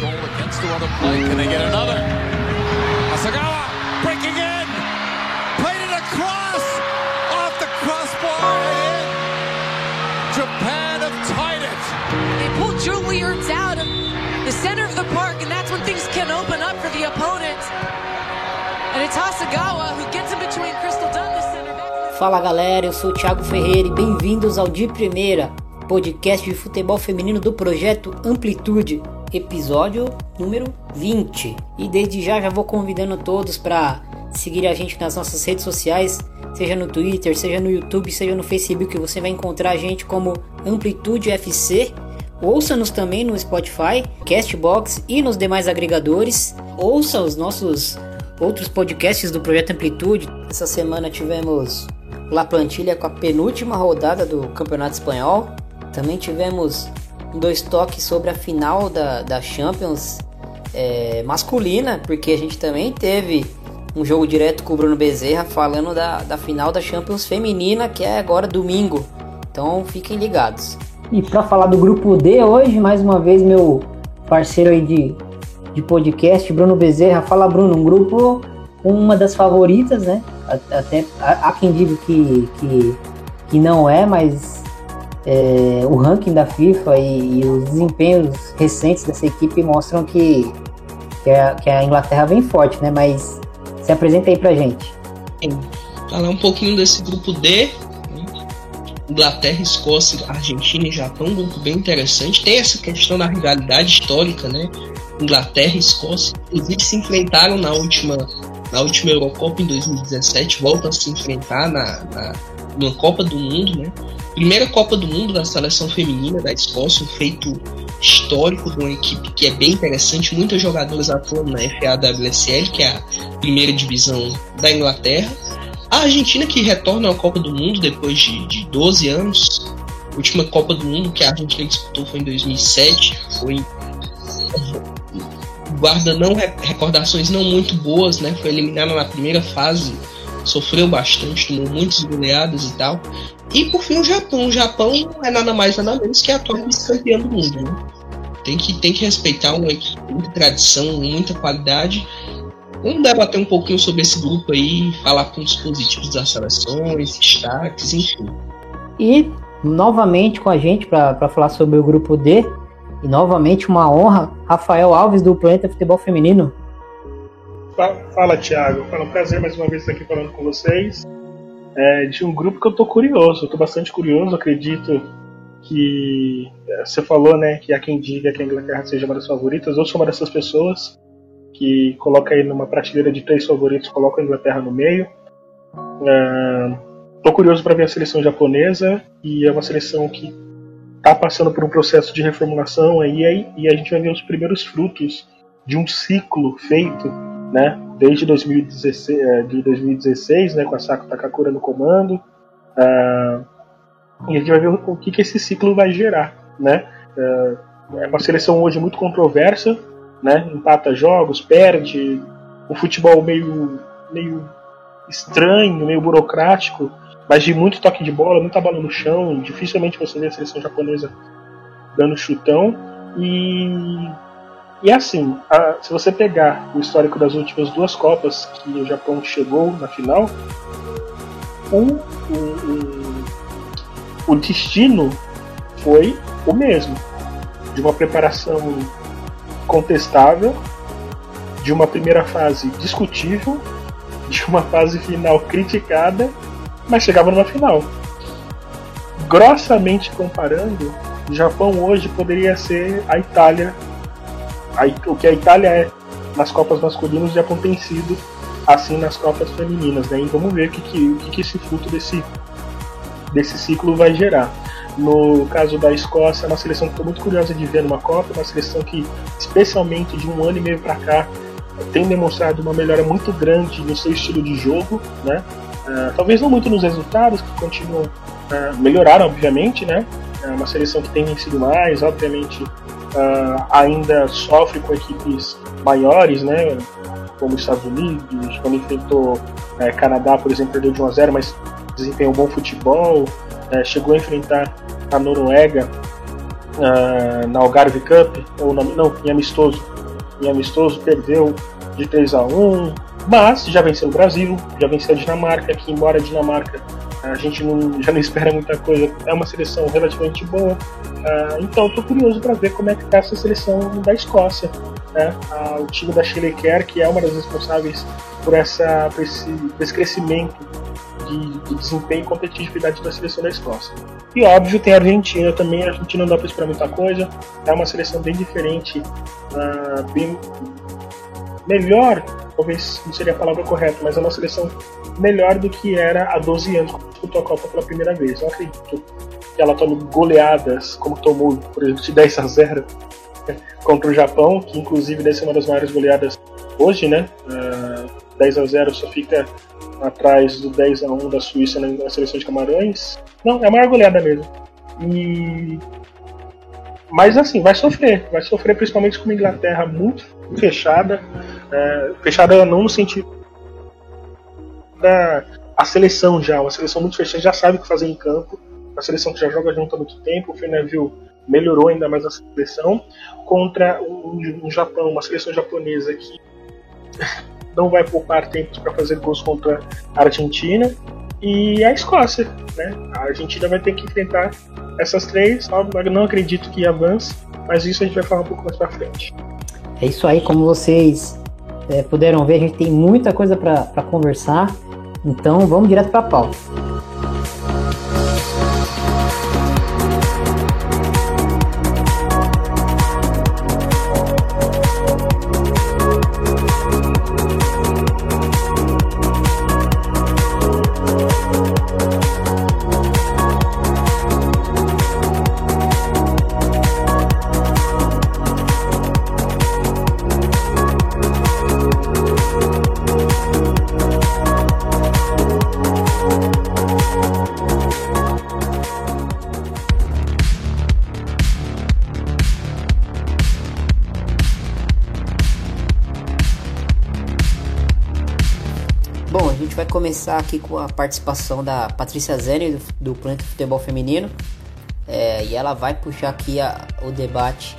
goal against the other play. Can they get another? Asagawa breaking in. Played it across. Off the crossbar and in. Japan have tied it. They pull Julie Ertz out of the center of the park, and that's when things can open up for the opponent. And it's Hasagawa who gets in between Crystal Dunn, the center back. Fala galera, eu sou o Thiago Ferreira e bem-vindos ao De Primeira, podcast de futebol feminino do projeto Amplitude, episódio número 20. E desde já já vou convidando todos para seguir a gente nas nossas redes sociais, seja no Twitter, seja no YouTube, seja no Facebook, você vai encontrar a gente como Amplitude FC. Ouça-nos também no Spotify, Castbox e nos demais agregadores. Ouça os nossos outros podcasts do Projeto Amplitude. Essa semana tivemos La Plantilha com a penúltima rodada do Campeonato Espanhol. Também tivemos dois toques sobre a final da, da Champions é, masculina, porque a gente também teve um jogo direto com o Bruno Bezerra falando da, da final da Champions feminina, que é agora domingo. Então fiquem ligados. E para falar do grupo D hoje, mais uma vez meu parceiro aí de, de podcast, Bruno Bezerra. Fala Bruno, um grupo uma das favoritas, né? Até há quem diga que, que, que não é, mas é, o ranking da FIFA e, e, os desempenhos recentes dessa equipe mostram que, que, a, que a Inglaterra vem forte, né? Mas se apresenta aí pra gente. Falar um pouquinho desse grupo D, Inglaterra, Escócia, Argentina e Japão, um grupo bem interessante. Tem essa questão da rivalidade histórica, né? Inglaterra e Escócia, inclusive se enfrentaram na última, na última Eurocopa em 2017, voltam a se enfrentar na, na, na Copa do Mundo, né? Primeira Copa do Mundo da seleção feminina da Escócia, um feito histórico de uma equipe que é bem interessante, muitos jogadores atuando na FAWSL, que é a primeira divisão da Inglaterra. A Argentina que retorna à Copa do Mundo depois de, de 12 anos. A última Copa do Mundo que a Argentina disputou foi em 2007. Foi guarda não recordações não muito boas, né? Foi eliminada na primeira fase, sofreu bastante, tomou muitas goleadas e tal. E por fim o Japão. O Japão é nada mais nada menos que a atual vice-campeã do mundo, né? Tem que, tem que respeitar uma equipe, muita tradição, muita qualidade. Vamos debater um pouquinho sobre esse grupo aí, falar pontos positivos das seleções, destaques, enfim. E novamente com a gente para falar sobre o grupo D, e novamente uma honra, Rafael Alves do Planeta Futebol Feminino. Fala, Thiago. Fala, um prazer mais uma vez estar aqui falando com vocês. É, de um grupo que eu tô curioso, eu tô bastante curioso, acredito que é, você falou, né, que há quem diga que a Inglaterra seja uma das favoritas, eu sou uma dessas pessoas que coloca aí numa prateleira de três favoritos, coloca a Inglaterra no meio. É, tô curioso para ver a seleção japonesa e é uma seleção que está passando por um processo de reformulação aí, e a gente vai ver os primeiros frutos de um ciclo feito, né, desde 2016, é, de 2016 né, com a Sako Takakura no comando, uh, e a gente vai ver o que, que esse ciclo vai gerar, né, uh, é uma seleção hoje muito controversa, né, empata jogos, perde, um futebol meio, meio estranho, meio burocrático, mas de muito toque de bola, muita bola no chão, dificilmente você vê a seleção japonesa dando chutão. E, e assim, a, se você pegar o histórico das últimas duas Copas que o Japão chegou na final, o, o, o, o destino foi o mesmo. De uma preparação contestável, de uma primeira fase discutível, de uma fase final criticada mas chegava numa final. Grossamente comparando, o Japão hoje poderia ser a Itália, a, o que a Itália é nas Copas masculinas, Japão tem sido assim nas Copas femininas, né? E vamos ver o que, que, que, que esse fruto desse, desse ciclo vai gerar. No caso da Escócia, é uma seleção que estou muito curiosa de ver numa Copa, uma seleção que, especialmente de um ano e meio para cá, tem demonstrado uma melhora muito grande no seu estilo de jogo, né? Uh, talvez não muito nos resultados, que continuam uh, melhoraram, obviamente, né? É uma seleção que tem vencido mais, obviamente uh, ainda sofre com equipes maiores, né? Como os Estados Unidos, quando enfrentou uh, Canadá, por exemplo, perdeu de 1 a 0, mas desempenhou bom futebol. chegou a enfrentar a Noruega uh, na Algarve Cup, ou na, não, em amistoso, em amistoso perdeu de 3 a 1 mas já venceu o Brasil, já venceu a Dinamarca, que embora a Dinamarca a gente não, já não espera muita coisa, é uma seleção relativamente boa. Uh, então estou curioso para ver como é que está essa seleção da Escócia. Né? Uh, o time da Shirley Kerr, que é uma das responsáveis por, essa, por, esse, por esse crescimento de, de, desempenho e competitividade da seleção da Escócia. E óbvio, tem a Argentina também. A Argentina não dá para esperar muita coisa. É uma seleção bem diferente, uh, bem melhor, talvez não seria a palavra correta, mas é uma seleção melhor do que era há 12 anos, quando disputou a Copa pela primeira vez. Não acredito que ela tome goleadas, como tomou, por exemplo, de 10 a 0 contra o Japão, que inclusive deve ser uma das maiores goleadas hoje, né? Uh, ah, 10 a 0 só fica atrás do 10 a 1 da Suíça na, seleção de Camarões. Não, é a maior goleada mesmo. E mas assim, vai sofrer, vai sofrer principalmente com uma Inglaterra muito fechada, é, fechada não no sentido da a seleção já, uma seleção muito fechada, já sabe o que fazer em campo, uma seleção que já joga junto há muito tempo, o Fernaville melhorou ainda mais a seleção, contra um, um Japão, uma seleção japonesa que não vai poupar tempos para fazer gols contra a Argentina e a Escócia. Né? A Argentina vai ter que enfrentar essas três. Não acredito que avance, mas isso a gente vai falar um pouco mais para frente. É isso aí, como vocês é, puderam ver, a gente tem muita coisa para conversar. Então vamos direto para a pauta. Começar aqui com a participação da Patrícia Zene do, do Planeta Futebol Feminino. É, e ela vai puxar aqui a, o debate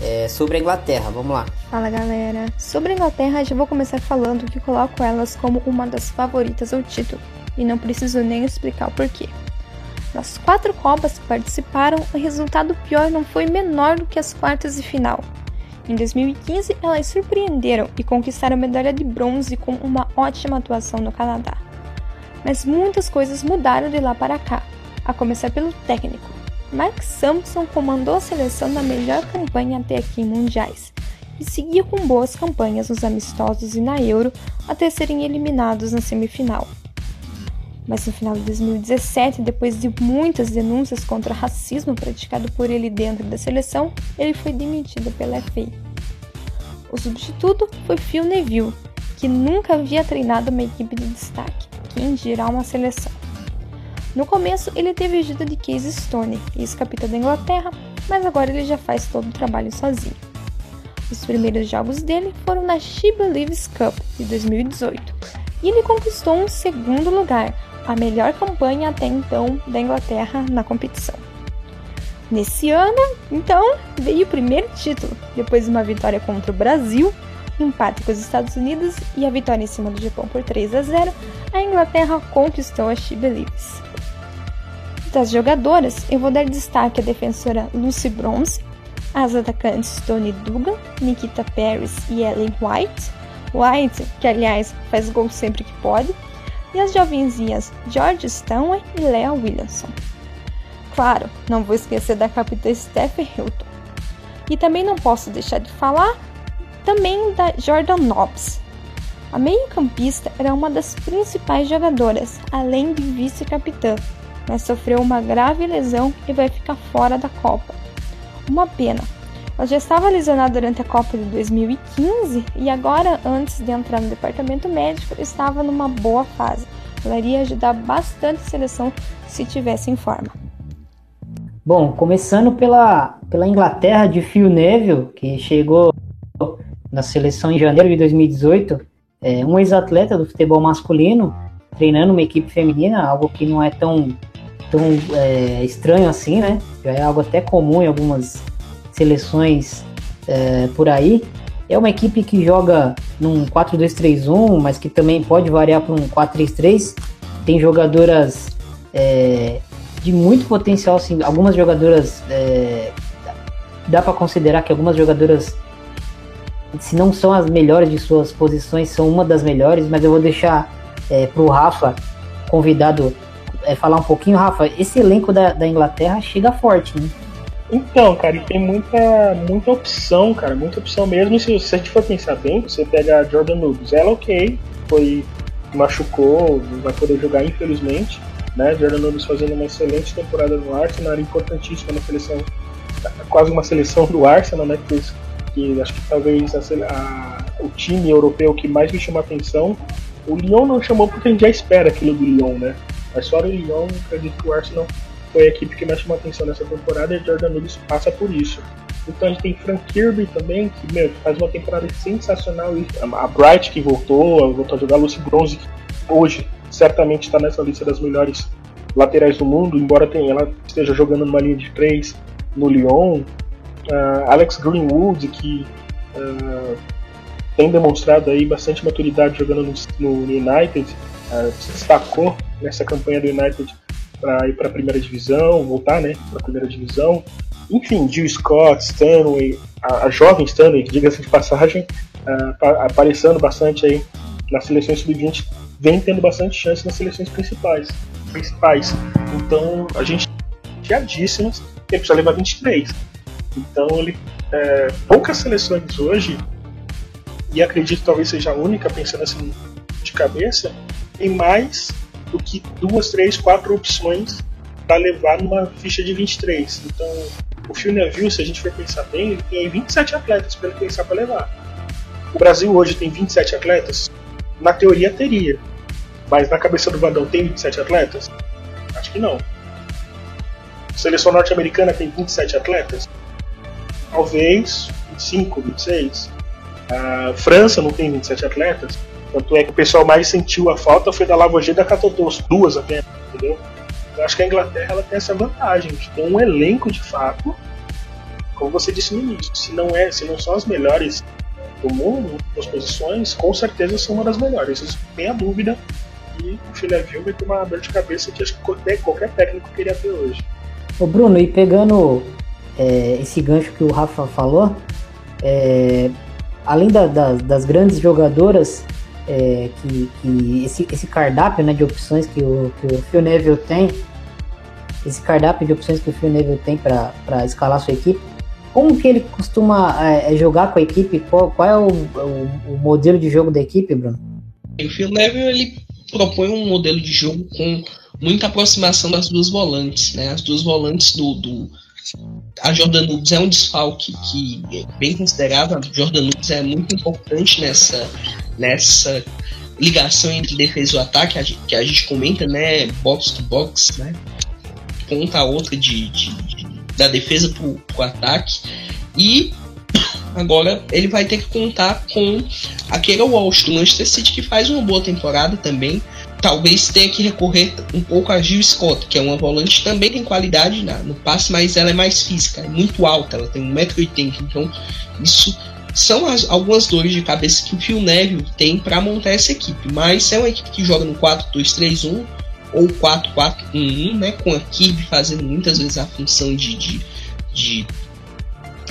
é, sobre a Inglaterra. Vamos lá. Fala galera. Sobre a Inglaterra, já vou começar falando que coloco elas como uma das favoritas ao título. E não preciso nem explicar o porquê. Nas quatro Copas que participaram, o resultado pior não foi menor do que as quartas de final. Em 2015, elas surpreenderam e conquistaram medalha de bronze com uma ótima atuação no Canadá. Mas muitas coisas mudaram de lá para cá, a começar pelo técnico. Mark Sampson comandou a seleção na melhor campanha até aqui em mundiais e seguiu com boas campanhas nos amistosos e na Euro até serem eliminados na semifinal. Mas no final de 2017, depois de muitas denúncias contra racismo praticado por ele dentro da seleção, ele foi demitido pela FA. O substituto foi Phil Neville, que nunca havia treinado uma equipe de destaque, quem dirá uma seleção. No começo, ele teve ajuda de Casey Stone, ex-capitão da Inglaterra, mas agora ele já faz todo o trabalho sozinho. Os primeiros jogos dele foram na She Believes Cup de 2018 e ele conquistou um segundo lugar, a melhor campanha até então da Inglaterra na competição. Nesse ano, então, veio o primeiro título, depois de uma vitória contra o Brasil, empate com os Estados Unidos e a vitória em cima do Japão por 3 a 0, a Inglaterra conquistou a She Believes. Das jogadoras, eu vou dar destaque à defensora Lucy Bronze, as atacantes Tony Dugan, Nikita Paris e Ellen White, White, que aliás faz gol sempre que pode, e as jovenzinhas George Stanway e Lea Williamson. Claro, não vou esquecer da capitã Steph Hilton. E também não posso deixar de falar também da Jordan Nobbs. A meio-campista era uma das principais jogadoras, além de vice-capitã, mas sofreu uma grave lesão e vai ficar fora da Copa. Uma pena, ela já estava lesionada durante a Copa de 2015 e agora, antes de entrar no departamento médico, estava numa boa fase. Ela iria ajudar bastante a seleção se tivesse em forma. Bom, começando pela, pela Inglaterra de Phil Neville, que chegou na seleção em janeiro de 2018, é, um ex-atleta do futebol masculino, treinando uma equipe feminina, algo que não é tão tão é, estranho assim, né? Já é algo até comum em algumas seleções é, por aí. É uma equipe que joga num 4-2-3-1, mas que também pode variar para um 4-3-3. Tem jogadoras é, de muito potencial, assim, algumas jogadoras é, dá para considerar que algumas jogadoras se não são as melhores de suas posições, são uma das melhores, mas eu vou deixar é, para o Rafa, convidado, é, falar um pouquinho. Rafa, esse elenco da, da Inglaterra chega forte, né? Então, cara, e tem muita, muita opção, cara, muita opção mesmo. Se, se a gente for pensar bem, você pega Jordan Nunes, ela ok, foi machucou, não vai poder jogar infelizmente, né? Jordan Nunes fazendo uma excelente temporada no Arsenal, era importantíssima na seleção, quase uma seleção do Arsenal, né? Que, que acho que talvez a, a, o time europeu que mais me chamou a atenção, o Lyon não chamou porque a gente já espera aquilo do Lyon, né? Mas fora o Lyon, acredito que o Arsenal foi a equipe que mais chamou atenção nessa temporada e a Jordan Nunes passa por isso. Então a gente tem Frank Kirby também, que meu, faz uma temporada sensacional. A Bright que voltou, voltou a jogar, Lucy Bronze, que hoje certamente está nessa lista das melhores laterais do mundo, embora tenha, ela esteja jogando numa linha de três no Lyon. Uh, Alex Greenwood, que uh, tem demonstrado aí bastante maturidade jogando no, no United, uh, se destacou nessa campanha do United para ir para a primeira divisão, voltar, né, para a primeira divisão. Enfim, Jill Scott, Stanley, a, a jovem Stanley, diga-se de passagem, aparecendo bastante aí nas seleções sub-20, vem tendo bastante chance nas seleções principais. principais. Então, a gente já disse que ele precisa levar 23. Então, ele, é, poucas seleções hoje, e acredito talvez seja a única, pensando assim de cabeça, tem mais do que duas, três, quatro opções para levar numa ficha de 23. Então, o Phil Neville, se a gente for pensar bem, ele tem 27 atletas para ele pensar para levar. O Brasil hoje tem 27 atletas? Na teoria teria. Mas na cabeça do Vadão tem 27 atletas? Acho que não. A seleção norte-americana tem 27 atletas? Talvez 25, 26. A França não tem 27 atletas? Tanto é que o pessoal mais sentiu a falta foi da Lavoisier e da Catotos, duas apenas, entendeu? Eu acho que a Inglaterra ela tem essa vantagem de ter um elenco de fato, como você disse no início, se não é, se não são as melhores do mundo, as posições, com certeza são uma das melhores. Isso tem a dúvida. E o Fileville vai ter uma dor de cabeça que acho que qualquer, qualquer técnico queria ter hoje. Ô Bruno, e pegando é, esse gancho que o Rafa falou, é, além da, da, das grandes jogadoras, é, que, que esse, esse, cardápio né, de opções que o, que o Phil Neville tem, esse cardápio de opções que o Phil Neville tem para escalar sua equipe, como que ele costuma é, é, jogar com a equipe? Qual, qual é o, o, o, modelo de jogo da equipe, Bruno? O Phil Neville ele propõe um modelo de jogo com muita aproximação das duas volantes, né? As duas volantes do, do a Jordan Nudes é um desfalque que é bem considerado. A Jordan Nudes é muito importante nessa, nessa ligação entre defesa e ataque que a gente comenta, né? Box to box, né? Ponta a outra de, de, de da defesa pro, pro ataque. E agora ele vai ter que contar com aquele Walsh do Manchester City que faz uma boa temporada também talvez tenha que recorrer um pouco a Gil Scott, que é uma volante também tem qualidade na, no passe, mas ela é mais física, é muito alta, ela tem 1,80m, então isso são as, algumas dores de cabeça que o Phil Neville tem para montar essa equipe, mas é uma equipe que joga no 4-2-3-1 ou 4-4-1-1, né, com a Kirby fazendo muitas vezes a função de, de, de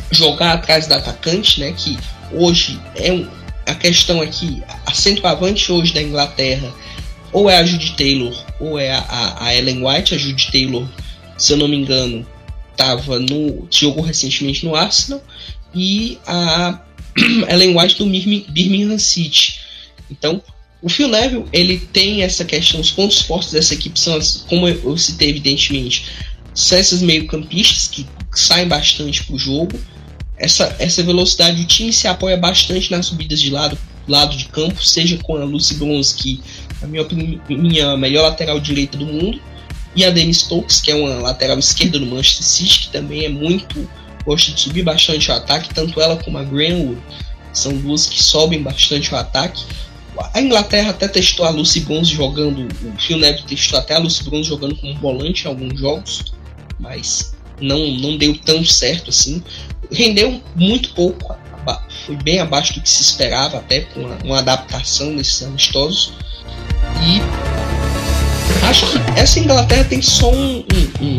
jogar atrás do atacante, né, que hoje é um, a questão aqui, a centroavante hoje da Inglaterra ou é a Judy Taylor ou é a, a, Ellen White. A Judy Taylor, se eu não me engano, tava no jogou recentemente no Arsenal e a Ellen White do Birmingham City. Então, o Phil Neville ele tem essa questão, os pontos fortes dessa equipe são, como eu citei evidentemente, são essas meio-campistas que saem bastante pro jogo. Essa, essa velocidade, o time se apoia bastante nas subidas de lado, lado de campo, seja com a Lucy Bronze, que a minha opinião, a melhor lateral direita do mundo. E a Demi Stokes, que é uma lateral esquerda do Manchester City, que também é muito. gosta de subir bastante o ataque, tanto ela como a Greenwood são duas que sobem bastante o ataque. a Inglaterra até testou a Lucy Bronze jogando, o Phil Neville testou até a Lucy Bronze jogando como volante em alguns jogos, mas não, não deu tão certo assim. Rendeu muito pouco, foi bem abaixo do que se esperava, até com uma, uma adaptação nesses amistosos. E acho que essa Inglaterra tem só um, um, um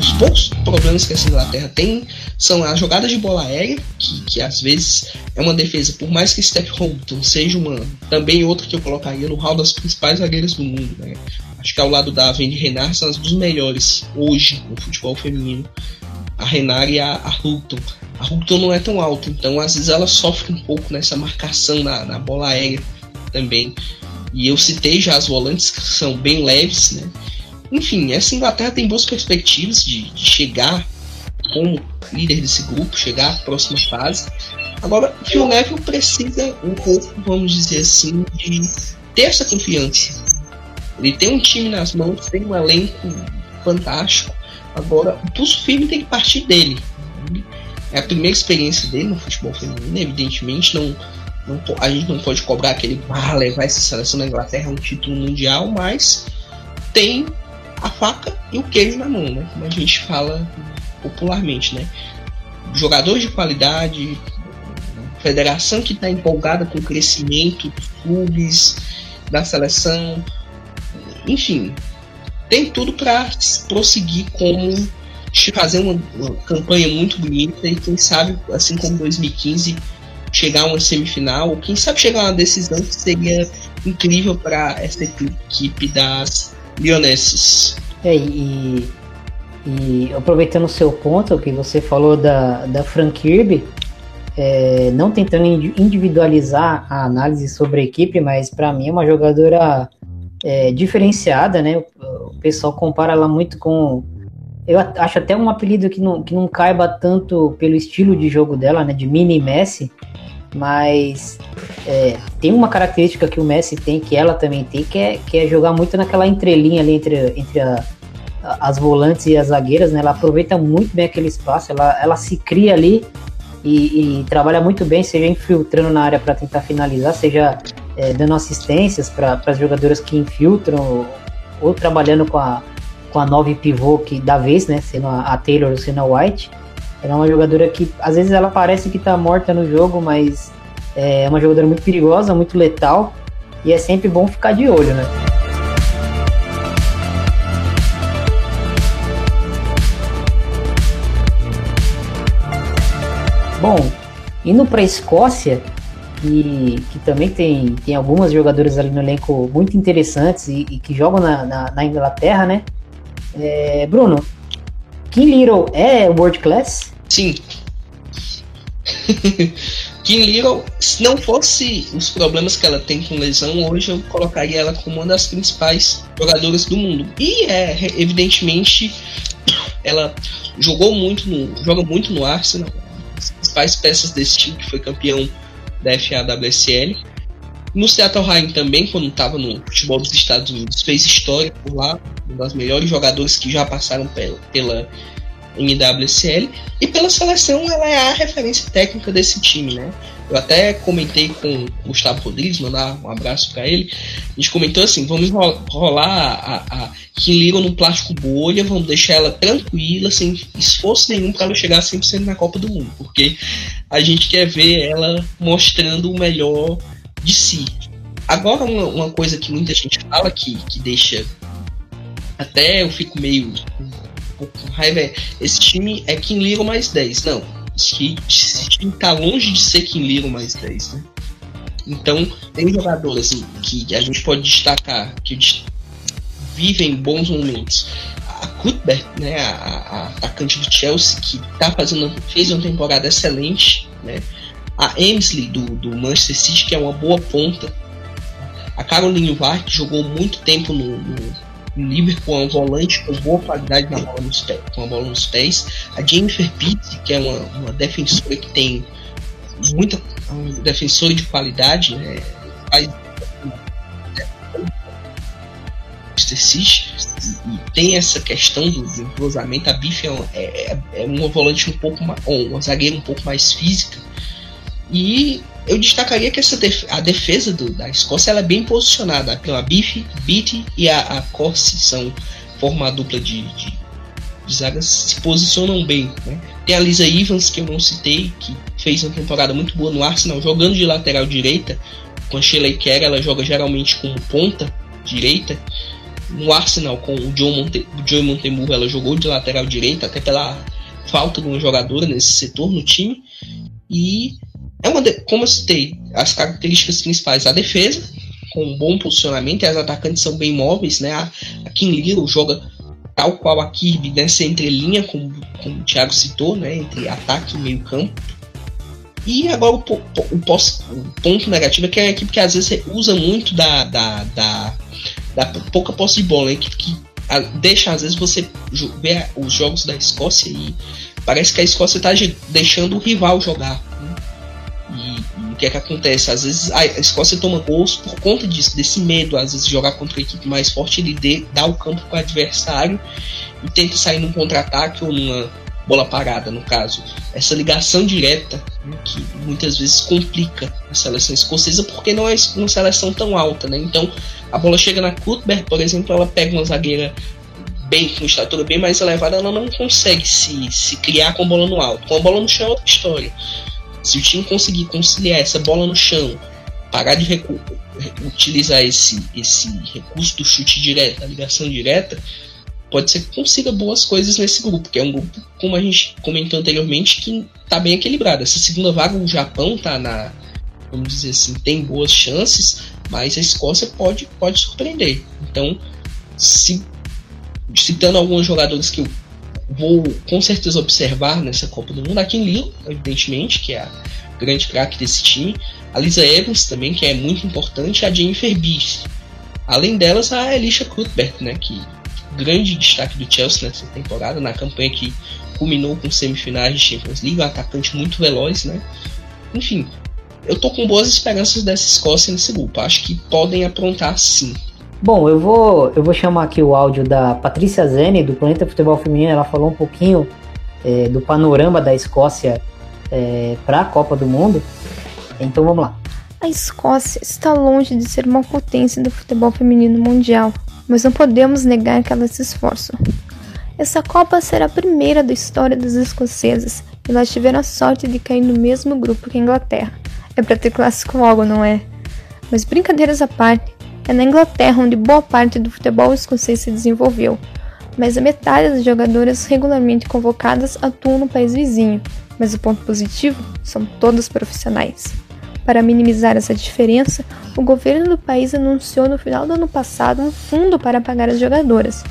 os poucos problemas que essa Inglaterra tem são as jogadas de bola aérea, que, que às vezes é uma defesa, por mais que Steph Holton seja uma. Também outra que eu colocaria no hall das principais zagueiras do mundo. Né? Acho que ao lado da Wendy Renard são as dos melhores hoje no futebol feminino. A Renard e a, a Hulton. A Hulton não é tão alta, então às vezes ela sofre um pouco nessa marcação na, na bola aérea também. E eu citei já as volantes que são bem leves, né? Enfim, essa Inglaterra tem boas perspectivas de, de chegar como líder desse grupo, chegar à próxima fase. Agora, o Phil Neville precisa um pouco, vamos dizer assim, de ter essa confiança. Ele tem um time nas mãos, tem um elenco fantástico. Agora, o pulso firme tem que partir dele. É a primeira experiência dele no futebol feminino, evidentemente. Não, não, a gente não pode cobrar aquele ah, levar essa seleção da Inglaterra a um título mundial, mas tem a faca e o queijo na mão, né? Como a gente fala popularmente, né? Jogador de qualidade, federação que está empolgada com o crescimento dos clubes, da seleção, enfim, tem tudo para prosseguir como fazer uma, uma, campanha muito bonita e quem sabe, assim como 2015, chegar a uma semifinal, ou quem sabe chegar a uma decisão que seria incrível para essa equipe das Lionesses. É, e, e aproveitando o seu ponto, que você falou da, da Frank Kirby, é, não tentando individualizar a análise sobre a equipe, mas para mim é uma jogadora é, diferenciada, né? O, pessoal compara ela muito com. Eu acho até um apelido que não, que não caiba tanto pelo estilo de jogo dela, né? De mini Messi, mas é, tem uma característica que o Messi tem, que ela também tem, que é, que é jogar muito naquela entrelinha ali entre, entre a, a, as volantes e as zagueiras, né? Ela aproveita muito bem aquele espaço, ela, ela se cria ali e, e trabalha muito bem, seja infiltrando na área para tentar finalizar, seja é, dando assistências para as jogadoras que infiltram, ou, ou, trabalhando com a, com a nove pivô que da vez, né? Sendo a, a Taylor ou sendo a White. Ela é uma jogadora que às vezes ela parece que tá morta no jogo, mas é uma jogadora muito perigosa, muito letal e é sempre bom ficar de olho, né? Bom, indo para a Escócia, que, que também tem, tem algumas jogadoras ali no elenco muito interessantes e, e que jogam na, na, na Inglaterra, né? É, Bruno, Kim Little é world class? Sim. Kim Little, se não fosse os problemas que ela tem com lesão, hoje eu colocaria ela como uma das principais jogadoras do mundo. E é, evidentemente, ela jogou muito no, joga muito no Arsenal, as principais peças desse time que foi campeão da FAWSL. No Seattle Ryan também, quando estava no futebol dos Estados Unidos, fez história por lá, um dos melhores jogadores que já passaram pela, pela NWSL. E pela seleção, ela é a referência técnica desse time, né? Eu até comentei com o Gustavo Rodrigues, mandar um abraço para ele. A gente comentou assim: vamos rolar a, a Kim num plástico bolha, vamos deixar ela tranquila, sem esforço nenhum para ela chegar 100% na Copa do Mundo, porque a gente quer ver ela mostrando o melhor de si. Agora, uma, uma coisa que muita gente fala que, que deixa. Até eu fico meio com raiva é: esse time é Kim Little mais 10. Não, esse, esse time tá longe de ser Kim Little mais 10, né? Então, tem jogadores assim, que a gente pode destacar que vivem bons momentos. A Cuthbert, né, a, a, atacante do Chelsea, que tá fazendo, fez uma temporada excelente, né? A Emsley do, do Manchester City, que é uma boa ponta. A Caroline Var, que jogou muito tempo no, no, no Liverpool, é um volante com boa qualidade na bola nos pés, com a bola nos pés. A Jennifer Pitt, que é uma, uma defensora que tem muita um defensora de qualidade, né? Faz City e, tem essa questão do, entrosamento. A Biff é, é, é, uma volante um pouco mais, ou uma zagueira um pouco mais física E eu destacaria que essa def a defesa do, da Escócia ela é bem posicionada. Então a Biff, Beatty e a, a Corsi são forma a dupla de, de, de, zagas se posicionam bem. Né? Tem a Lisa Evans que eu não citei, que fez uma temporada muito boa no Arsenal, jogando de lateral direita. Com a Shelley Kerr, ela joga geralmente como ponta direita. No Arsenal, com o Joe, Monte, o Joe Montemurro, ela jogou de lateral direita, até pela falta de uma jogadora nesse setor no time. E é uma de, como eu citei, as características principais a defesa, com um bom posicionamento, e as atacantes são bem móveis, né? A, Kim Little joga tal qual a Kirby nessa entrelinha, como, como o Thiago citou, né? Entre ataque e meio campo. E agora o, o, o, o, ponto negativo é que é uma equipe que às vezes usa muito da, da, da, da pouca posse de bola, né? que, que a, deixa às vezes você ver os jogos da Escócia e parece que a Escócia está deixando o rival jogar. E, e, o que é que acontece? Às vezes a Escócia toma gols por conta disso, desse medo, às vezes, jogar contra a equipe mais forte, ele dê, dá o campo para o adversário e tenta sair num contra-ataque ou numa bola parada, no caso. Essa ligação direta, né, que muitas vezes complica a seleção escocesa, porque não é uma seleção tão alta, né? Então, a bola chega na Cuthbert, por exemplo, ela pega uma zagueira bem com estatura bem mais elevada, ela não consegue se, se criar com a bola no alto. Com a bola no chão é outra história. Se o time conseguir conciliar essa bola no chão, parar de utilizar esse, esse recurso do chute direto, da ligação direta, pode ser que consiga boas coisas nesse grupo, que é um grupo, como a gente comentou anteriormente, que está bem equilibrado. Essa segunda vaga, o Japão está na, vamos dizer assim, tem boas chances, mas a Escócia pode, pode surpreender. Então, se, citando alguns jogadores que eu vou com certeza observar nessa Copa do Mundo. A Kim Lee, evidentemente, que é a grande craque desse time. A Lisa Evans também, que é muito importante. A Jennifer Beast. Além delas, a Elisha Cuthbert, né, que grande destaque do Chelsea nessa temporada, na campanha que culminou com semifinais de Champions League, um atacante muito veloz, né? Enfim, eu tô com boas esperanças dessa Escócia nesse grupo. Acho que podem aprontar sim. Bom, eu vou, eu vou chamar aqui o áudio da Patrícia Zene, do Planeta Futebol Feminino. Ela falou um pouquinho é, do panorama da Escócia é, para a Copa do Mundo. Então vamos lá. A Escócia está longe de ser uma potência do futebol feminino mundial, mas não podemos negar que elas se esforçam. Essa Copa será a primeira da história das escocesas e elas tiveram a sorte de cair no mesmo grupo que a Inglaterra. É para ter clássico logo, não é? Mas brincadeiras à parte, é na Inglaterra onde boa parte do futebol escocês se desenvolveu, mas a metade das jogadoras regularmente convocadas atuam no país vizinho, mas o ponto positivo são todas profissionais. Para minimizar essa diferença, o governo do país anunciou no final do ano passado um fundo para pagar as jogadoras,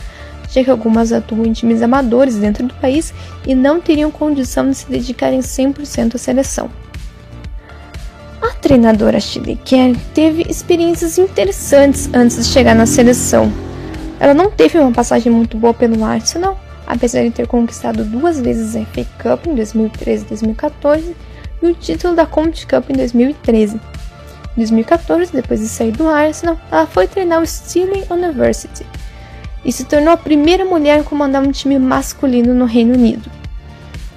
já que algumas atuam em times amadores dentro do país e não teriam condição de se dedicarem 100% à seleção. A treinadora Chile Kerr teve experiências interessantes antes de chegar na seleção. Ela não teve uma passagem muito boa pelo Arsenal, apesar de ter conquistado duas vezes a FA Cup em 2013 e 2014 e o título da Conti Cup em 2013. Em 2014, depois de sair do Arsenal, ela foi treinar o Stirling University e se tornou a primeira mulher a comandar um time masculino no Reino Unido.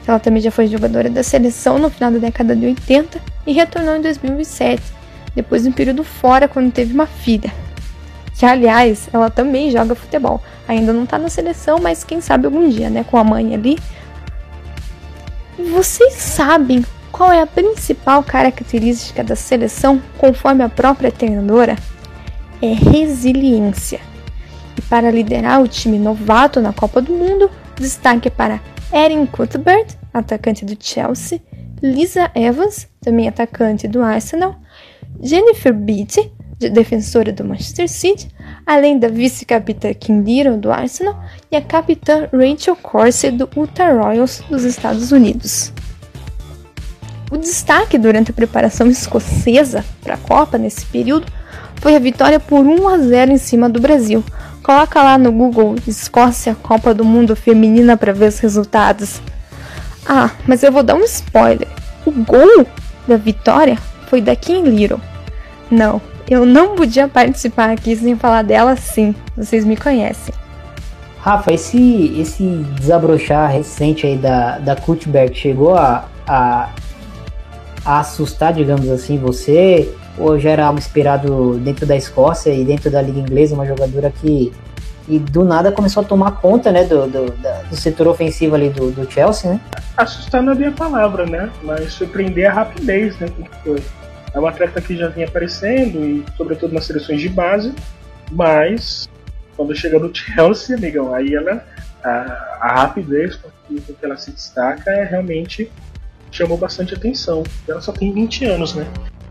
Ela também já foi jogadora da seleção no final da década de 80 e retornou em 2007, depois de um período fora quando teve uma filha. Que, aliás, ela também joga futebol. Ainda não tá na seleção, mas quem sabe algum dia, né? Com a mãe ali. Vocês sabem qual é a principal característica da seleção, conforme a própria treinadora? É resiliência. E para liderar o time novato na Copa do Mundo, destaque para Erin Cuthbert, atacante do Chelsea, Lisa Evans, também atacante do Arsenal, Jennifer Beattie, defensora do Manchester City, além da vice-capitã Kim Little do Arsenal e a capitã Rachel Corsie do Utah Royals dos Estados Unidos. O destaque durante a preparação escocesa para a Copa nesse período foi a vitória por 1 a 0 em cima do Brasil, Coloca lá no Google Escócia Copa do Mundo Feminina para ver os resultados. Ah, mas eu vou dar um spoiler. O gol da vitória foi da Kim Little. Não, eu não podia participar aqui sem falar dela sim. Vocês me conhecem. Rafa, esse, esse desabrochar recente aí da, da Cuthbert chegou a, a a assustar, digamos assim, você? Ou já era algo esperado dentro da Escócia e dentro da Liga Inglesa, uma jogadora que e do nada começou a tomar conta né, do, do, do setor ofensivo ali do, do, Chelsea, né? Assustar não é bem a palavra, né? Mas surpreender a rapidez, né? Porque é uma atleta que já vinha aparecendo, e sobretudo nas seleções de base, mas quando chega no Chelsea, amigão, aí ela. A, a rapidez com que ela se destaca é realmente chamou bastante atenção. Ela só tem 20 anos, né?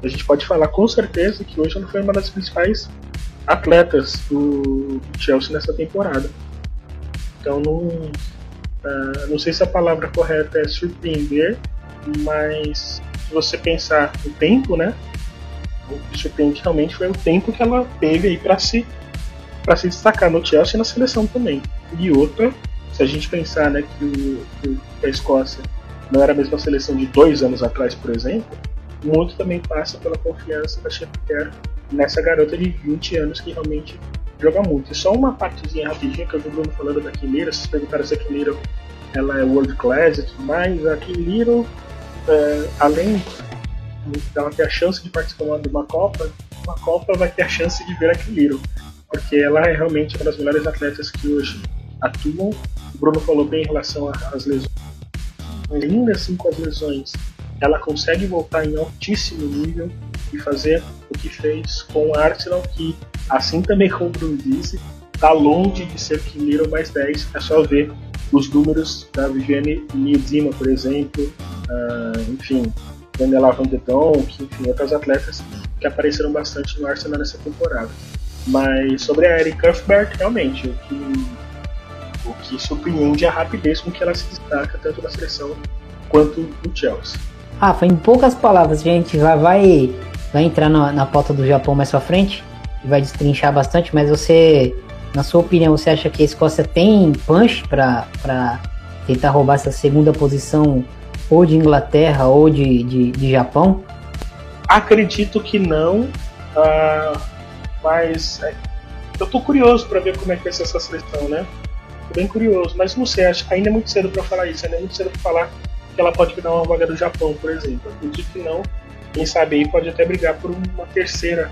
A gente pode falar com certeza que hoje ela foi uma das principais atletas do Chelsea nessa temporada. Então não, uh, não sei se a palavra correta é surpreender, mas se você pensar no tempo, né? O que surpreende realmente foi o tempo que ela teve aí para se para se destacar no Chelsea e na seleção também. E outra, se a gente pensar né, que, o, que a Escócia não era a mesma seleção de dois anos atrás, por exemplo, muito também passa pela confiança da Sheffield nessa garota de 20 anos que realmente joga muito. E só uma partezinha rapidinha que eu vi o Bruno falando da Kimiro, vocês perguntaram se a Kimiro ela é world class e tudo mais, a Kimiro, é, além dela ter a chance de participar de uma Copa, uma Copa vai ter a chance de ver a Kimiro, porque ela é realmente uma das melhores atletas que hoje atuam. O Bruno falou bem em relação às lesões. Ainda assim, com as lesões, ela consegue voltar em altíssimo nível e fazer o que fez com o Arsenal, que, assim também como o Bruno disse, está longe de ser Kimiro mais 10. É só ver os números da Viviane Miedema, por exemplo, uh, enfim, Daniela Van de Donk, enfim, outras atletas que apareceram bastante no Arsenal nessa temporada. Mas sobre a Erin Cuthbert, realmente, o que, o que surpreende é a rapidez com que ela se destaca tanto na seleção quanto no Chelsea. Rafa, em poucas palavras, gente já vai vai entrar na, na pauta do Japão mais pra frente e vai destrinchar bastante, mas você, na sua opinião, você acha que a Escócia tem punch para tentar roubar essa segunda posição ou de Inglaterra ou de, de, de Japão? Acredito que não, uh, mas é, eu tô curioso para ver como é que vai ser essa seleção, né? Tô bem curioso, mas não sei, acho ainda é muito cedo para falar isso, ainda é muito cedo para falar que ela pode virar uma vaga do Japão, por exemplo. Acredito que não, quem sabe aí pode até brigar por uma terceira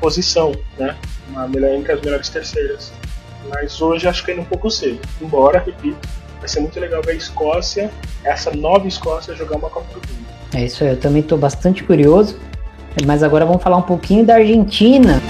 posição, né? Uma melhor entre as melhores terceiras. Mas hoje acho que ainda é um pouco cedo. Embora, repito, vai ser muito legal ver a Escócia, essa nova Escócia, jogar uma Copa do Mundo. É isso aí, eu também estou bastante curioso. Mas agora vamos falar um pouquinho da Argentina.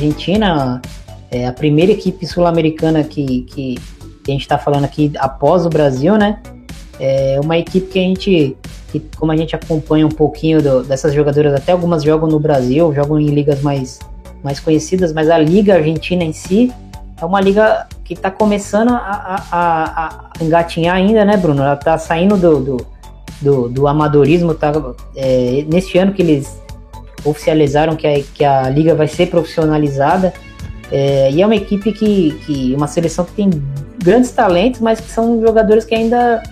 Argentina é a primeira equipe sul-americana que, que, a gente está falando aqui após o Brasil, né? É uma equipe que a gente, que, como a gente acompanha um pouquinho do, dessas jogadoras, até algumas jogam no Brasil, jogam em ligas mais, mais conhecidas, mas a Liga Argentina em si é uma liga que está começando a, a, a, a, engatinhar ainda, né, Bruno? Ela está saindo do, do, do, do amadorismo, tá, é, neste ano que eles oficializaram que a, que a liga vai ser profissionalizada. É, e é uma equipe que, que. uma seleção que tem grandes talentos, mas que são jogadores que ainda.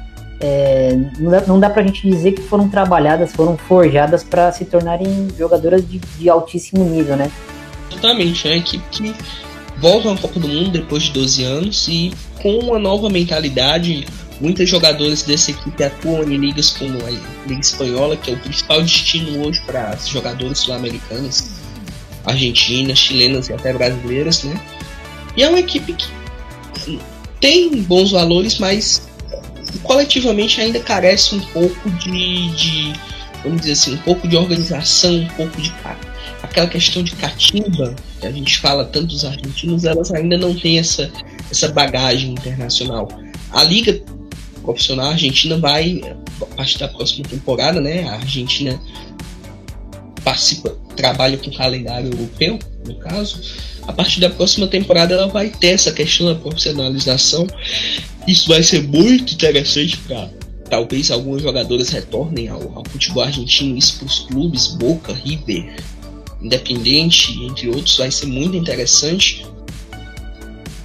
É, não, dá, pra gente dizer que foram trabalhadas, foram forjadas para se tornarem jogadoras de, de altíssimo nível, né? Exatamente, é uma equipe que volta à Copa do Mundo depois de 12 anos e com uma nova mentalidade, Muitos jogadores dessa equipe atuam em ligas como a Liga Espanhola, que é o principal destino hoje para jogadores sul-americanos, argentinas, chilenas e até brasileiras, né? E é uma equipe que tem bons valores, mas coletivamente ainda carece um pouco de, de vamos dizer assim, um pouco de organização, um pouco de aquela questão de catimba que a gente fala tanto dos argentinos, elas ainda não têm essa, essa bagagem internacional. A liga profissional, a Argentina vai, a partir da próxima temporada, né? A Argentina participa, trabalha com calendário europeu, no caso. A partir da próxima temporada ela vai ter essa questão da profissionalização. Isso vai ser muito interessante para talvez alguns jogadores retornem ao, ao futebol argentino, isso para os clubes, Boca, River, Independente, entre outros, vai ser muito interessante.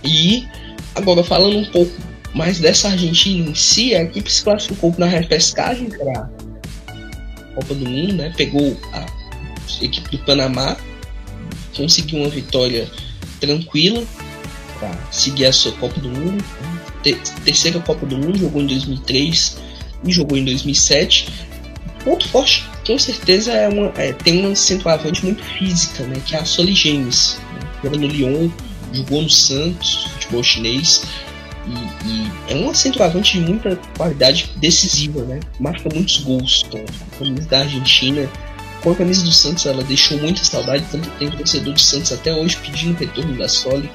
E agora falando um pouco mas dessa Argentina em si, a equipe se classificou na repescagem para Copa do Mundo, né? Pegou a equipe do Panamá, conseguiu uma vitória tranquila para seguir a sua Copa do Mundo. Terceira Copa do Mundo, jogou em 2003 e jogou em 2007. Ponto forte, com certeza, é uma, é, tem uma centroavante muito física, né? Que é a Soli James. Né? Jogou no Lyon, jogou no Santos, futebol chinês. E, e, é um centroavante de muita qualidade decisiva, né? Marca muitos gols a camisa da Argentina. Com a camisa do Santos, ela deixou muita saudade, tanto tem torcedor do Santos até hoje pedindo retorno da Soli.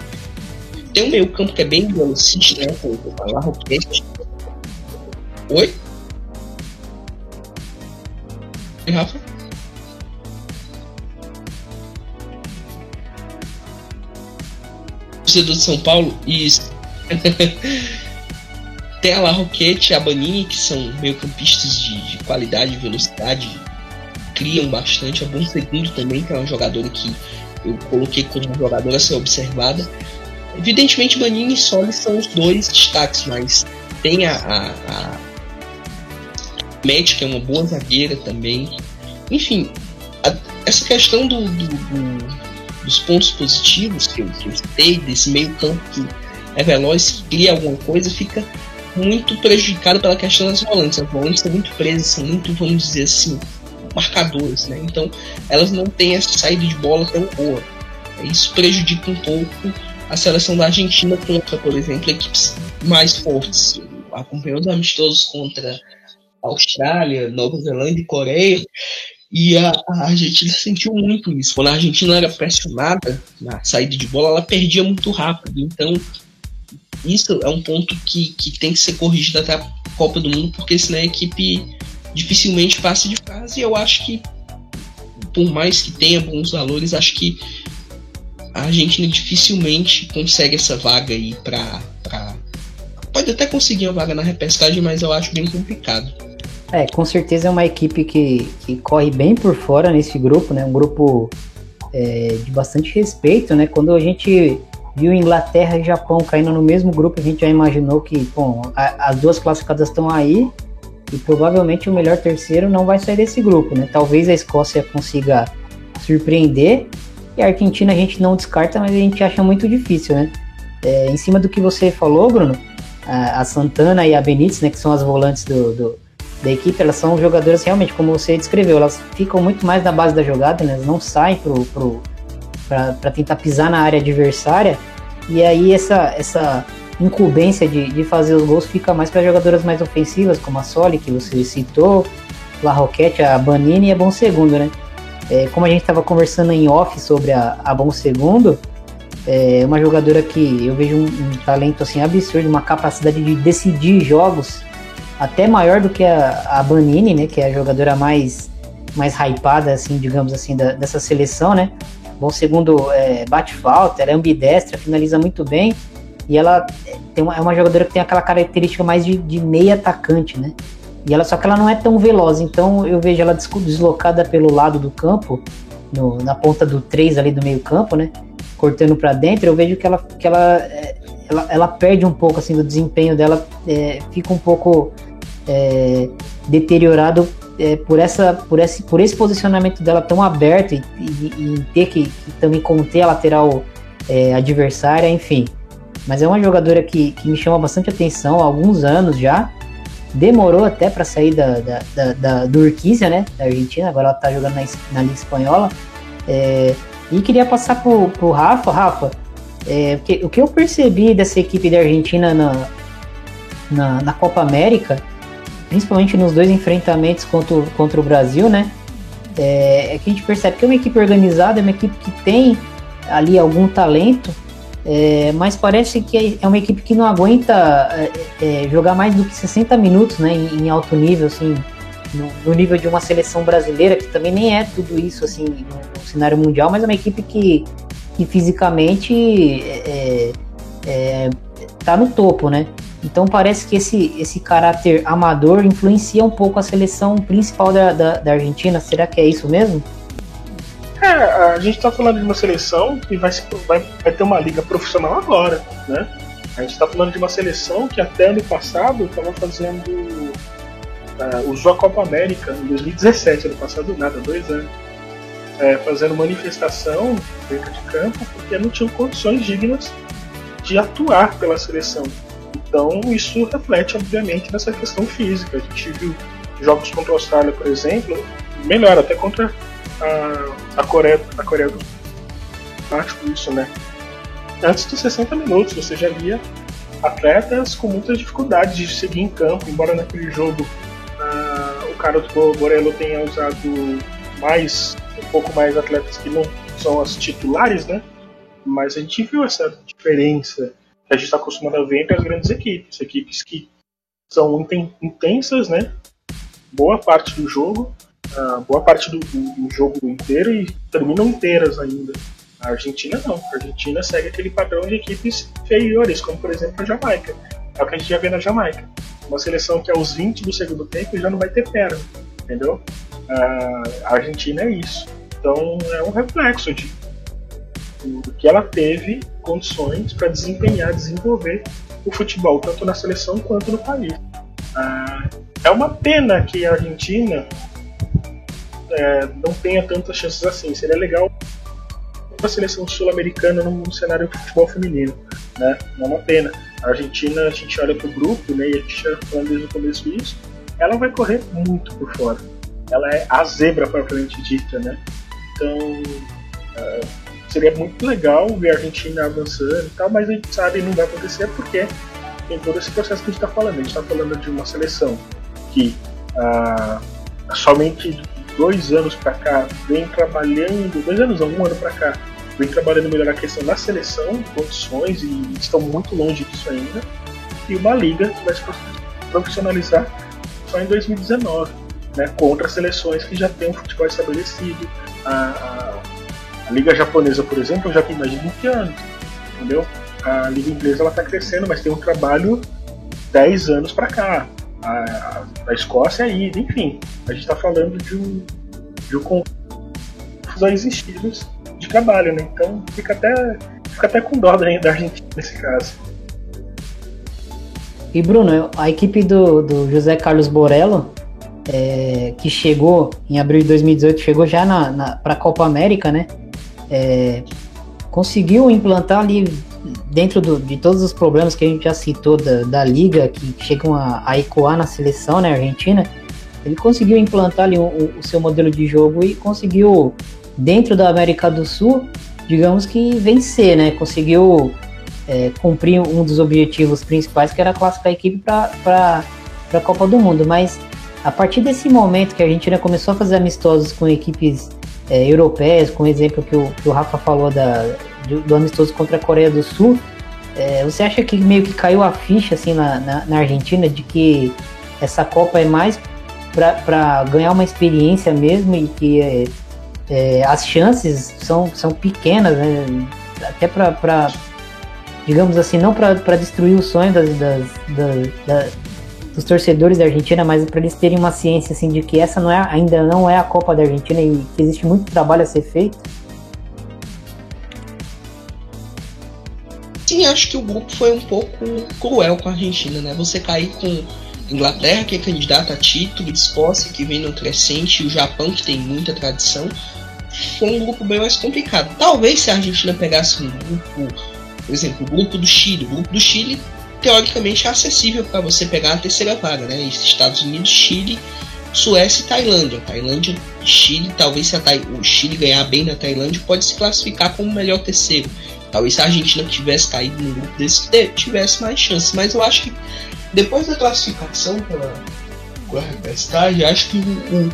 Tem um meio campo que é bem velocista, né? Com o La Roquette. Oi? Oi, Rafa? Torcedor de São Paulo, isso. Tem a La Roquette e a Banini, que são meio-campistas de, de, qualidade e velocidade, criam bastante. A Bom Segundo também, que é uma jogadora que eu coloquei como jogadora a ser observada. Evidentemente, Banini e Soli são os dois destaques, mas tem a, a, a Matt, que é uma boa zagueira também. Enfim, a, essa questão do, do, do, dos pontos positivos que eu, que eu citei, desse meio campo que é veloz, cria alguma coisa, fica muito prejudicado pela questão das volantes. As volantes são muito presas, são muito, vamos dizer assim, marcadores, né? Então elas não têm essa saída de bola tão boa. Isso prejudica um pouco a seleção da Argentina contra, por exemplo, equipes mais fortes. Acompanhou os amistosos contra Austrália, Nova Zelândia e Coreia. E a, a, Argentina sentiu muito isso. Quando a Argentina era pressionada na saída de bola, ela perdia muito rápido. Então, isso é um ponto que, que tem que ser corrigido até a Copa do Mundo, porque senão a equipe dificilmente passa de fase. E eu acho que, por mais que tenha bons valores, acho que a Argentina dificilmente consegue essa vaga aí para pra... Pode até conseguir uma vaga na repescagem, mas eu acho bem complicado. É, com certeza é uma equipe que, que corre bem por fora nesse grupo, né? Um grupo é, de bastante respeito, né? Quando a gente viu Inglaterra e Japão caindo no mesmo grupo, a gente já imaginou que, bom, a, as duas classificadas estão aí e provavelmente o melhor terceiro não vai sair desse grupo, né? Talvez a Escócia consiga surpreender e a Argentina a gente não descarta, mas a gente acha muito difícil, né? É, em cima do que você falou, Bruno, a, a Santana e a Benítez, né, que são as volantes do, do da equipe, elas são jogadoras realmente, como você descreveu, elas ficam muito mais na base da jogada, né? elas não saem pro, pro, para tentar pisar na área adversária, e aí essa, essa incumbência de, de fazer os gols fica mais para jogadoras mais ofensivas, como a Soli, que você citou, La Roquette, a Banini e a Bom Segundo, né? É, como a gente estava conversando em off sobre a, a Bom Segundo, é uma jogadora que eu vejo um, um talento assim absurdo, uma capacidade de decidir jogos até maior do que a, a Banini, né, que é a jogadora mais mais hypada, assim, digamos assim, da, dessa seleção, né? Bom segundo é, bate falta, ela é ambidestra, finaliza muito bem e ela tem uma, é uma jogadora que tem aquela característica mais de, de meia atacante, né? E ela só que ela não é tão veloz, então eu vejo ela deslocada pelo lado do campo, no, na ponta do 3 ali do meio campo, né? Cortando para dentro, eu vejo que ela que ela, é, ela, ela perde um pouco assim do desempenho dela, é, fica um pouco é, deteriorado é, por, essa, por, esse, por esse posicionamento dela tão aberto e, e, e ter que, também conter a lateral é, adversária, enfim. Mas é uma jogadora que, que me chama bastante atenção há alguns anos já. Demorou até para sair da, da, da, da, do Urquiza, né? Da Argentina, agora ela está jogando na, na Liga Espanhola. É, e queria passar pro, pro Rafa, Rafa, é, o que eu percebi dessa equipe da Argentina na, na, na Copa América principalmente nos dois enfrentamentos contra, o, contra o Brasil, né? É, é, que a gente percebe que é uma equipe organizada, é uma equipe que tem ali algum talento, é, mas parece que é uma equipe que não aguenta é, é jogar mais do que 60 minutos né, em, em alto nível, assim, no, no, nível de uma seleção brasileira, que também nem é tudo isso assim no, no cenário mundial, mas é uma equipe que, que fisicamente é, é, tá no topo, né? Então parece que esse, esse caráter amador influencia um pouco a seleção principal da, da, da Argentina. Será que é isso mesmo? É, a gente está falando de uma seleção que vai, vai, vai ter uma liga profissional agora, né? A gente está falando de uma seleção que até ano passado estava fazendo uh, usou a Copa América em 2017, ano passado nada, dois anos, é, fazendo manifestação dentro de campo porque não tinham condições dignas de atuar pela seleção. Então isso reflete, obviamente, nessa questão física. A gente viu jogos contra a Austrália, por exemplo, melhor, até contra a, a Coreia, a Coreia do Sul. isso, né? Antes dos 60 minutos, você já via atletas com muitas dificuldades de seguir em campo, embora naquele jogo uh, o Carlos Borello tenha usado mais um pouco mais atletas que não são as titulares, né? Mas a gente viu essa diferença que a gente está acostumado a ver entre as grandes equipes, equipes que são intensas, né? Boa parte do jogo, uh, boa parte do, do, jogo inteiro e terminam inteiras ainda. A Argentina não. A Argentina segue aquele padrão de equipes inferiores, como por exemplo a Jamaica. É o que a gente já vê na Jamaica. Uma seleção que aos 20 do segundo tempo já não vai ter perna, entendeu? A Argentina é isso. Então é um reflexo de, de que ela teve condições para desempenhar, desenvolver o futebol, tanto na seleção quanto no país. Ah, é uma pena que a Argentina é, não tenha tantas chances assim. Seria legal a seleção sul-americana no cenário de futebol feminino, né? Não é uma pena. A Argentina, a gente olha para o grupo, né? E a gente já falou desde o começo isso. Ela vai correr muito por fora. Ela é a zebra propriamente dita, né? Então uh, seria muito legal ver a Argentina avançando e tal, mas a gente sabe que não vai acontecer porque tem todo esse processo que a gente está falando. A gente está falando de uma seleção que uh, somente dois anos para cá vem trabalhando, dois anos um ano para cá, vem trabalhando melhor a questão da seleção, condições e estão muito longe disso ainda. E uma liga que vai se profissionalizar só em 2019, né, contra seleções que já têm um futebol estabelecido. A, a, a liga japonesa, por exemplo, já tem mais de 20 anos, entendeu? A liga inglesa ela está crescendo, mas tem um trabalho 10 anos para cá a, a, a Escócia é ida, enfim. A gente está falando de um, de um confusões estilos de trabalho, né? Então fica até, fica até com dó da Argentina nesse caso. E Bruno, a equipe do, do José Carlos Borello, é, que chegou em abril de 2018, chegou já na, na para a Copa América, né? É, conseguiu implantar ali dentro do, de todos os problemas que a gente já citou da, da liga, que chegam a, a ecoar na seleção, né, Argentina, ele conseguiu implantar ali o, o, seu modelo de jogo e conseguiu, dentro da América do Sul, digamos que vencer, né, conseguiu é, cumprir um dos objetivos principais, que era classificar a equipe para a Copa do Mundo, mas a partir desse momento que a Argentina começou a fazer amistosos com equipes é, europeias, com o exemplo que o, que o Rafa falou da, do, do amistoso contra a Coreia do Sul, é, você acha que meio que caiu a ficha assim na, na, na Argentina de que essa Copa é mais para ganhar uma experiência mesmo e que é, é, as chances são, são pequenas, né? até para, digamos assim, não para destruir o sonho das, das, das, dos torcedores da Argentina, mas para eles terem uma ciência assim, de que essa não é, ainda não é a Copa da Argentina e que existe muito trabalho a ser feito. Sim, acho que o grupo foi um pouco cruel com a Argentina, né? Você cair com Inglaterra, que é candidata a título, Escócia, que vem no crescente, o Japão, que tem muita tradição, foi um grupo bem mais complicado. Talvez se a Argentina pegasse um grupo, por exemplo, o grupo do Chile. O grupo do Chile, teoricamente, é acessível para você pegar a terceira vaga, né? Estados Unidos, Chile, Suécia e Tailândia. Tailândia, Chile, talvez se o Chile ganhar bem na Tailândia, pode se classificar como o melhor terceiro. Talvez se a Argentina tivesse caído num grupo desse, tivesse mais chances. Mas eu acho que depois da classificação pela repescagem, acho que o,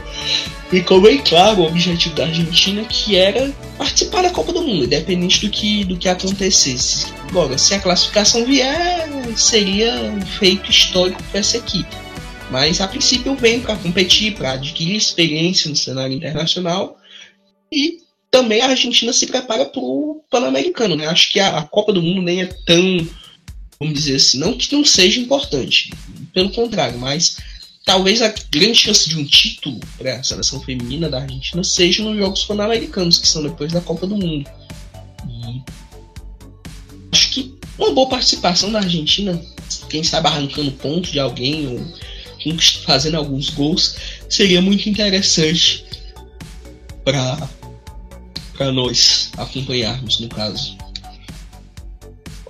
ficou bem claro o objetivo da Argentina, que era participar da Copa do Mundo, independente do que, do que acontecesse. Agora, se a classificação vier, seria um feito histórico para essa equipe. Mas a princípio vem para competir, para adquirir experiência no cenário internacional e também a Argentina se prepara para o Pan-Americano. Né? Acho que a, a, Copa do Mundo nem é tão, vamos dizer assim, não que não seja importante, pelo contrário, mas talvez a grande chance de um título para a seleção feminina da Argentina seja nos Jogos Pan-Americanos, que são depois da Copa do Mundo. E acho que uma boa participação da Argentina, quem sabe arrancando pontos de alguém ou fazendo alguns gols, seria muito interessante para nós acompanharmos no caso.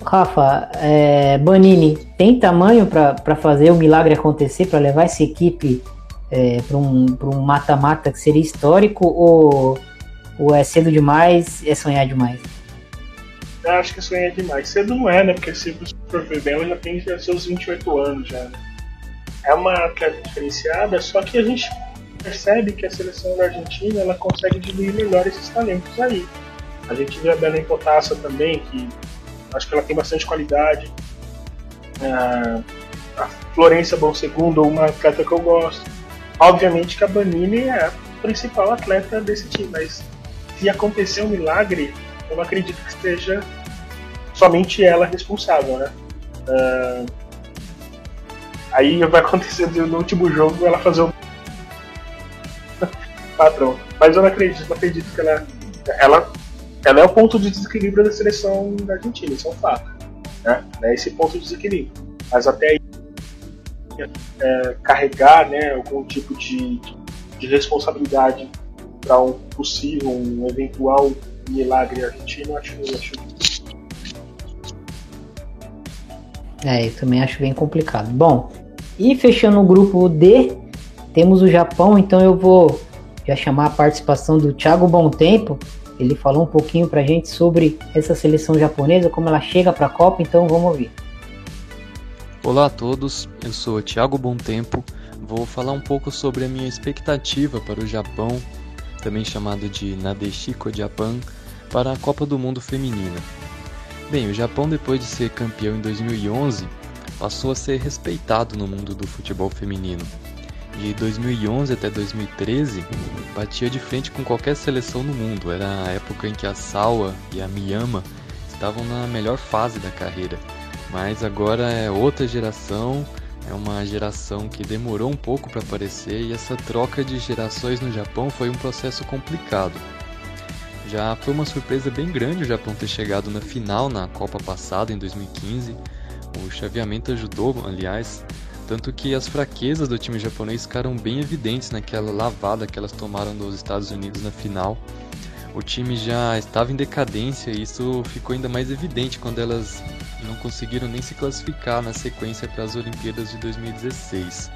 Rafa, é, Banini tem tamanho para fazer o milagre acontecer, para levar essa equipe é, para um mata-mata que seria histórico ou, ou é cedo demais, é sonhar demais? Eu acho que sonhar demais. Cedo não é, né? Porque se você for ver bem, ela já tem seus 28 anos já, né? É uma atleta diferenciada, só que a gente percebe que a seleção da Argentina ela consegue diluir melhor esses talentos aí. A gente vê a Belém Potassa também, que acho que ela tem bastante qualidade. É, a Florência Bom Segundo, uma atleta que eu gosto. Obviamente que a Banini é a principal atleta desse time, mas se acontecer um milagre, eu não acredito que seja somente ela responsável, né? Uh, aí vai acontecer no último jogo ela fazer um padrão. Mas eu não acredito, não acredito que ela, ela, ela é o ponto de desequilíbrio da seleção da Argentina, isso é um fato. Né? É esse ponto de desequilíbrio. Mas até aí, é, carregar né, algum tipo de, de responsabilidade para um possível, um eventual milagre argentino, acho, acho É, eu também acho bem complicado. Bom, e fechando o grupo D, temos o Japão, então eu vou já chamar a participação do Thiago Bom Tempo. Ele falou um pouquinho pra gente sobre essa seleção japonesa, como ela chega para a Copa, então vamos ouvir. Olá a todos, eu sou Thiago Bom Tempo. Vou falar um pouco sobre a minha expectativa para o Japão, também chamado de Nadeshiko Japan, para a Copa do Mundo Feminina. Bem, o Japão, depois de ser campeão em 2011, passou a ser respeitado no mundo do futebol feminino de 2011 até 2013, batia de frente com qualquer seleção no mundo. Era a época em que a Sawa e a Miyama estavam na melhor fase da carreira. Mas agora é outra geração, é uma geração que demorou um pouco para aparecer e essa troca de gerações no Japão foi um processo complicado. Já foi uma surpresa bem grande o Japão ter chegado na final na Copa passada em 2015. O chaveamento ajudou, aliás, tanto que as fraquezas do time japonês ficaram bem evidentes naquela lavada que elas tomaram dos Estados Unidos na final. O time já estava em decadência e isso ficou ainda mais evidente quando elas não conseguiram nem se classificar na sequência para as Olimpíadas de 2016.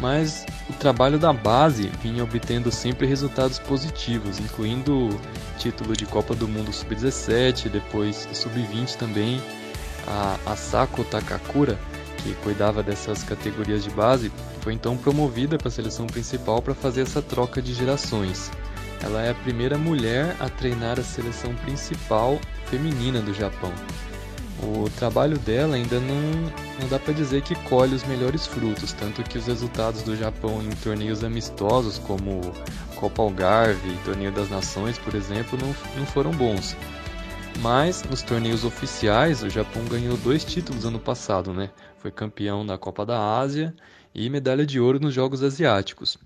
Mas o trabalho da base vinha obtendo sempre resultados positivos, incluindo título de Copa do Mundo Sub-17, depois Sub-20 também. A Asako Takakura que cuidava dessas categorias de base, foi então promovida para a seleção principal para fazer essa troca de gerações. Ela é a primeira mulher a treinar a seleção principal feminina do Japão. O trabalho dela ainda não, não dá para dizer que colhe os melhores frutos, tanto que os resultados do Japão em torneios amistosos, como Copa Algarve e Torneio das Nações, por exemplo, não, não foram bons. Mas nos torneios oficiais, o Japão ganhou dois títulos ano passado, né? Foi campeão da Copa da Ásia e medalha de ouro nos Jogos Asiáticos.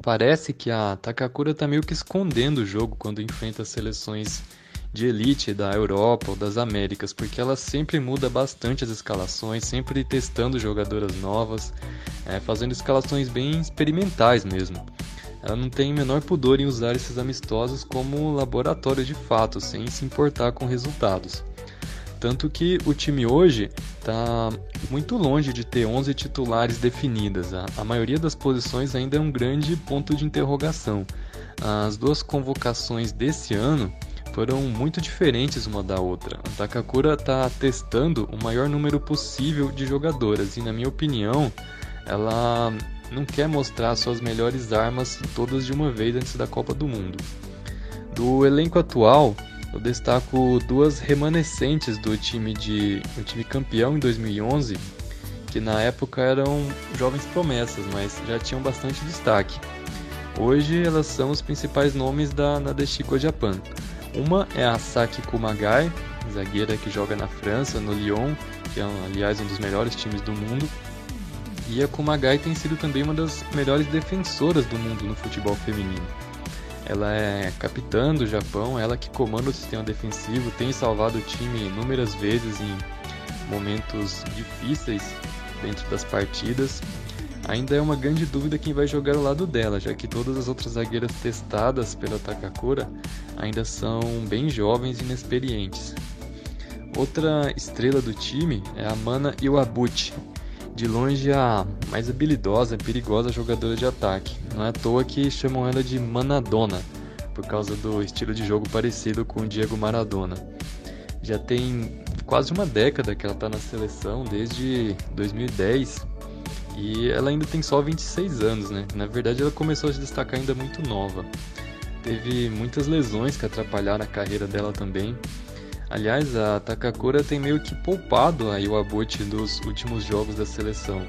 Parece que a Takakura está meio que escondendo o jogo quando enfrenta seleções de elite da Europa ou das Américas, porque ela sempre muda bastante as escalações, sempre testando jogadoras novas, é, fazendo escalações bem experimentais mesmo. Ela não tem o menor pudor em usar esses amistosos como laboratório de fato, sem se importar com resultados. Tanto que o time hoje está muito longe de ter 11 titulares definidas. A, a maioria das posições ainda é um grande ponto de interrogação. As duas convocações desse ano foram muito diferentes uma da outra. A Takakura está testando o maior número possível de jogadoras e, na minha opinião, ela não quer mostrar suas melhores armas todas de uma vez antes da Copa do Mundo. Do elenco atual, eu destaco duas remanescentes do time de o time campeão em 2011, que na época eram jovens promessas, mas já tinham bastante destaque. Hoje elas são os principais nomes da Nadeshiko Japan. Uma é a Saki Kumagai, zagueira que joga na França, no Lyon, que é aliás um dos melhores times do mundo, e a Kumagai tem sido também uma das melhores defensoras do mundo no futebol feminino. Ela é capitã do Japão, ela que comanda o sistema defensivo, tem salvado o time inúmeras vezes em momentos difíceis dentro das partidas. ainda é uma grande dúvida quem vai jogar ao lado dela, já que todas as outras zagueiras testadas pela Takakura ainda são bem jovens e inexperientes. Outra estrela do time é a Mana Iwabuchi, de longe a mais habilidosa e perigosa jogadora de ataque. Não é à toa que chamam ela de Manadona, por causa do estilo de jogo parecido com o Diego Maradona. Já tem quase uma década que ela está na seleção, desde 2010, e ela ainda tem só 26 anos, né? Na verdade, ela começou a se destacar ainda muito nova. Teve muitas lesões que atrapalharam a carreira dela também. Aliás, a Takakura tem meio que poupado a Iwabuchi dos últimos jogos da seleção.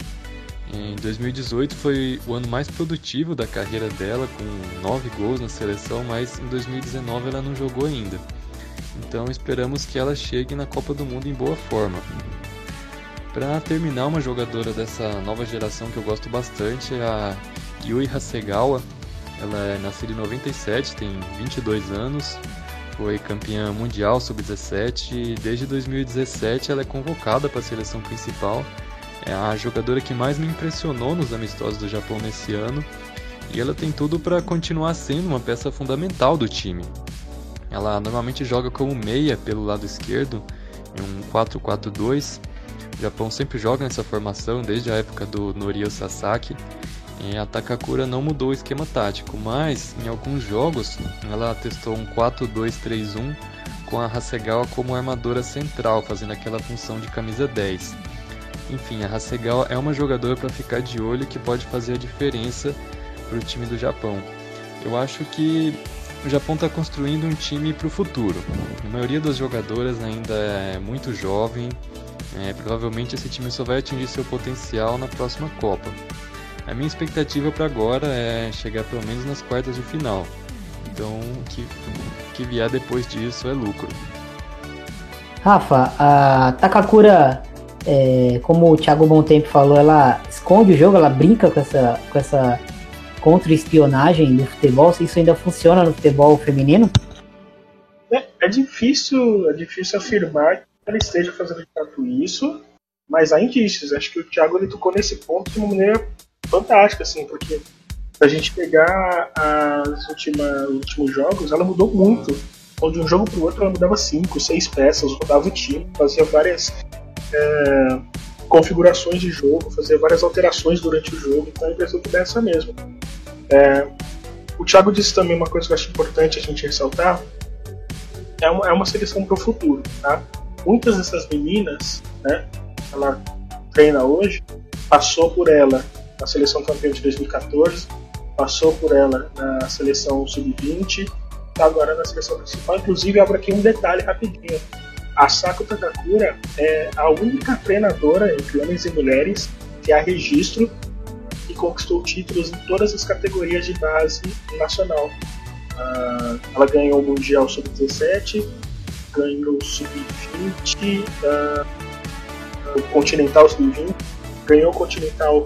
Em 2018 foi o ano mais produtivo da carreira dela, com 9 gols na seleção, mas em 2019 ela não jogou ainda. Então esperamos que ela chegue na Copa do Mundo em boa forma. Para terminar, uma jogadora dessa nova geração que eu gosto bastante é a Yui Hasegawa. Ela é nascida em 97, tem 22 anos, foi campeã mundial sub-17 e desde 2017 ela é convocada para a seleção principal. É a jogadora que mais me impressionou nos amistosos do Japão nesse ano e ela tem tudo para continuar sendo uma peça fundamental do time. Ela normalmente joga como meia pelo lado esquerdo em um 4-4-2 o Japão sempre joga nessa formação desde a época do Norio Sasaki. E a Takakura não mudou o esquema tático, mas em alguns jogos ela testou um 4-2-3-1 com a Hasegawa como armadora central, fazendo aquela função de camisa 10. Enfim, a Hasegawa é uma jogadora para ficar de olho que pode fazer a diferença para o time do Japão. Eu acho que o Japão está construindo um time para o futuro. A maioria das jogadoras ainda é muito jovem, é, provavelmente esse time só vai atingir seu potencial na próxima Copa. A minha expectativa para agora é chegar pelo menos nas quartas de final. Então, o que, que vier depois disso é lucro. Rafa, a Takakura, é, como o Thiago Bontempo falou, ela esconde o jogo, ela brinca com essa, com essa contra-espionagem do futebol. Isso ainda funciona no futebol feminino? É, é difícil, é difícil afirmar ela esteja fazendo de fato isso, mas há indícios. Acho que o Thiago ele tocou nesse ponto de uma maneira fantástica, assim, porque se a gente pegar as últimas, os últimos jogos, ela mudou muito. Onde um jogo para o outro ela mudava cinco, seis peças, mudava o time, fazia várias é, configurações de jogo, fazia várias alterações durante o jogo, então a impressão que dá essa mesmo. É, o Thiago disse também uma coisa que eu acho importante a gente ressaltar, é uma, é uma seleção para o futuro, tá? muitas dessas meninas, né, ela treina hoje, passou por ela na seleção campeã de 2014, passou por ela na seleção sub-20, está agora na seleção principal. Inclusive, abro aqui um detalhe rapidinho. A Sako Takakura é a única treinadora entre homens e mulheres que há registro que conquistou títulos em todas as categorias de base nacional. Uh, ela ganhou o Mundial Sub-17, ganhou o Sub-20, uh, o Continental Sub-20, ganhou o Continental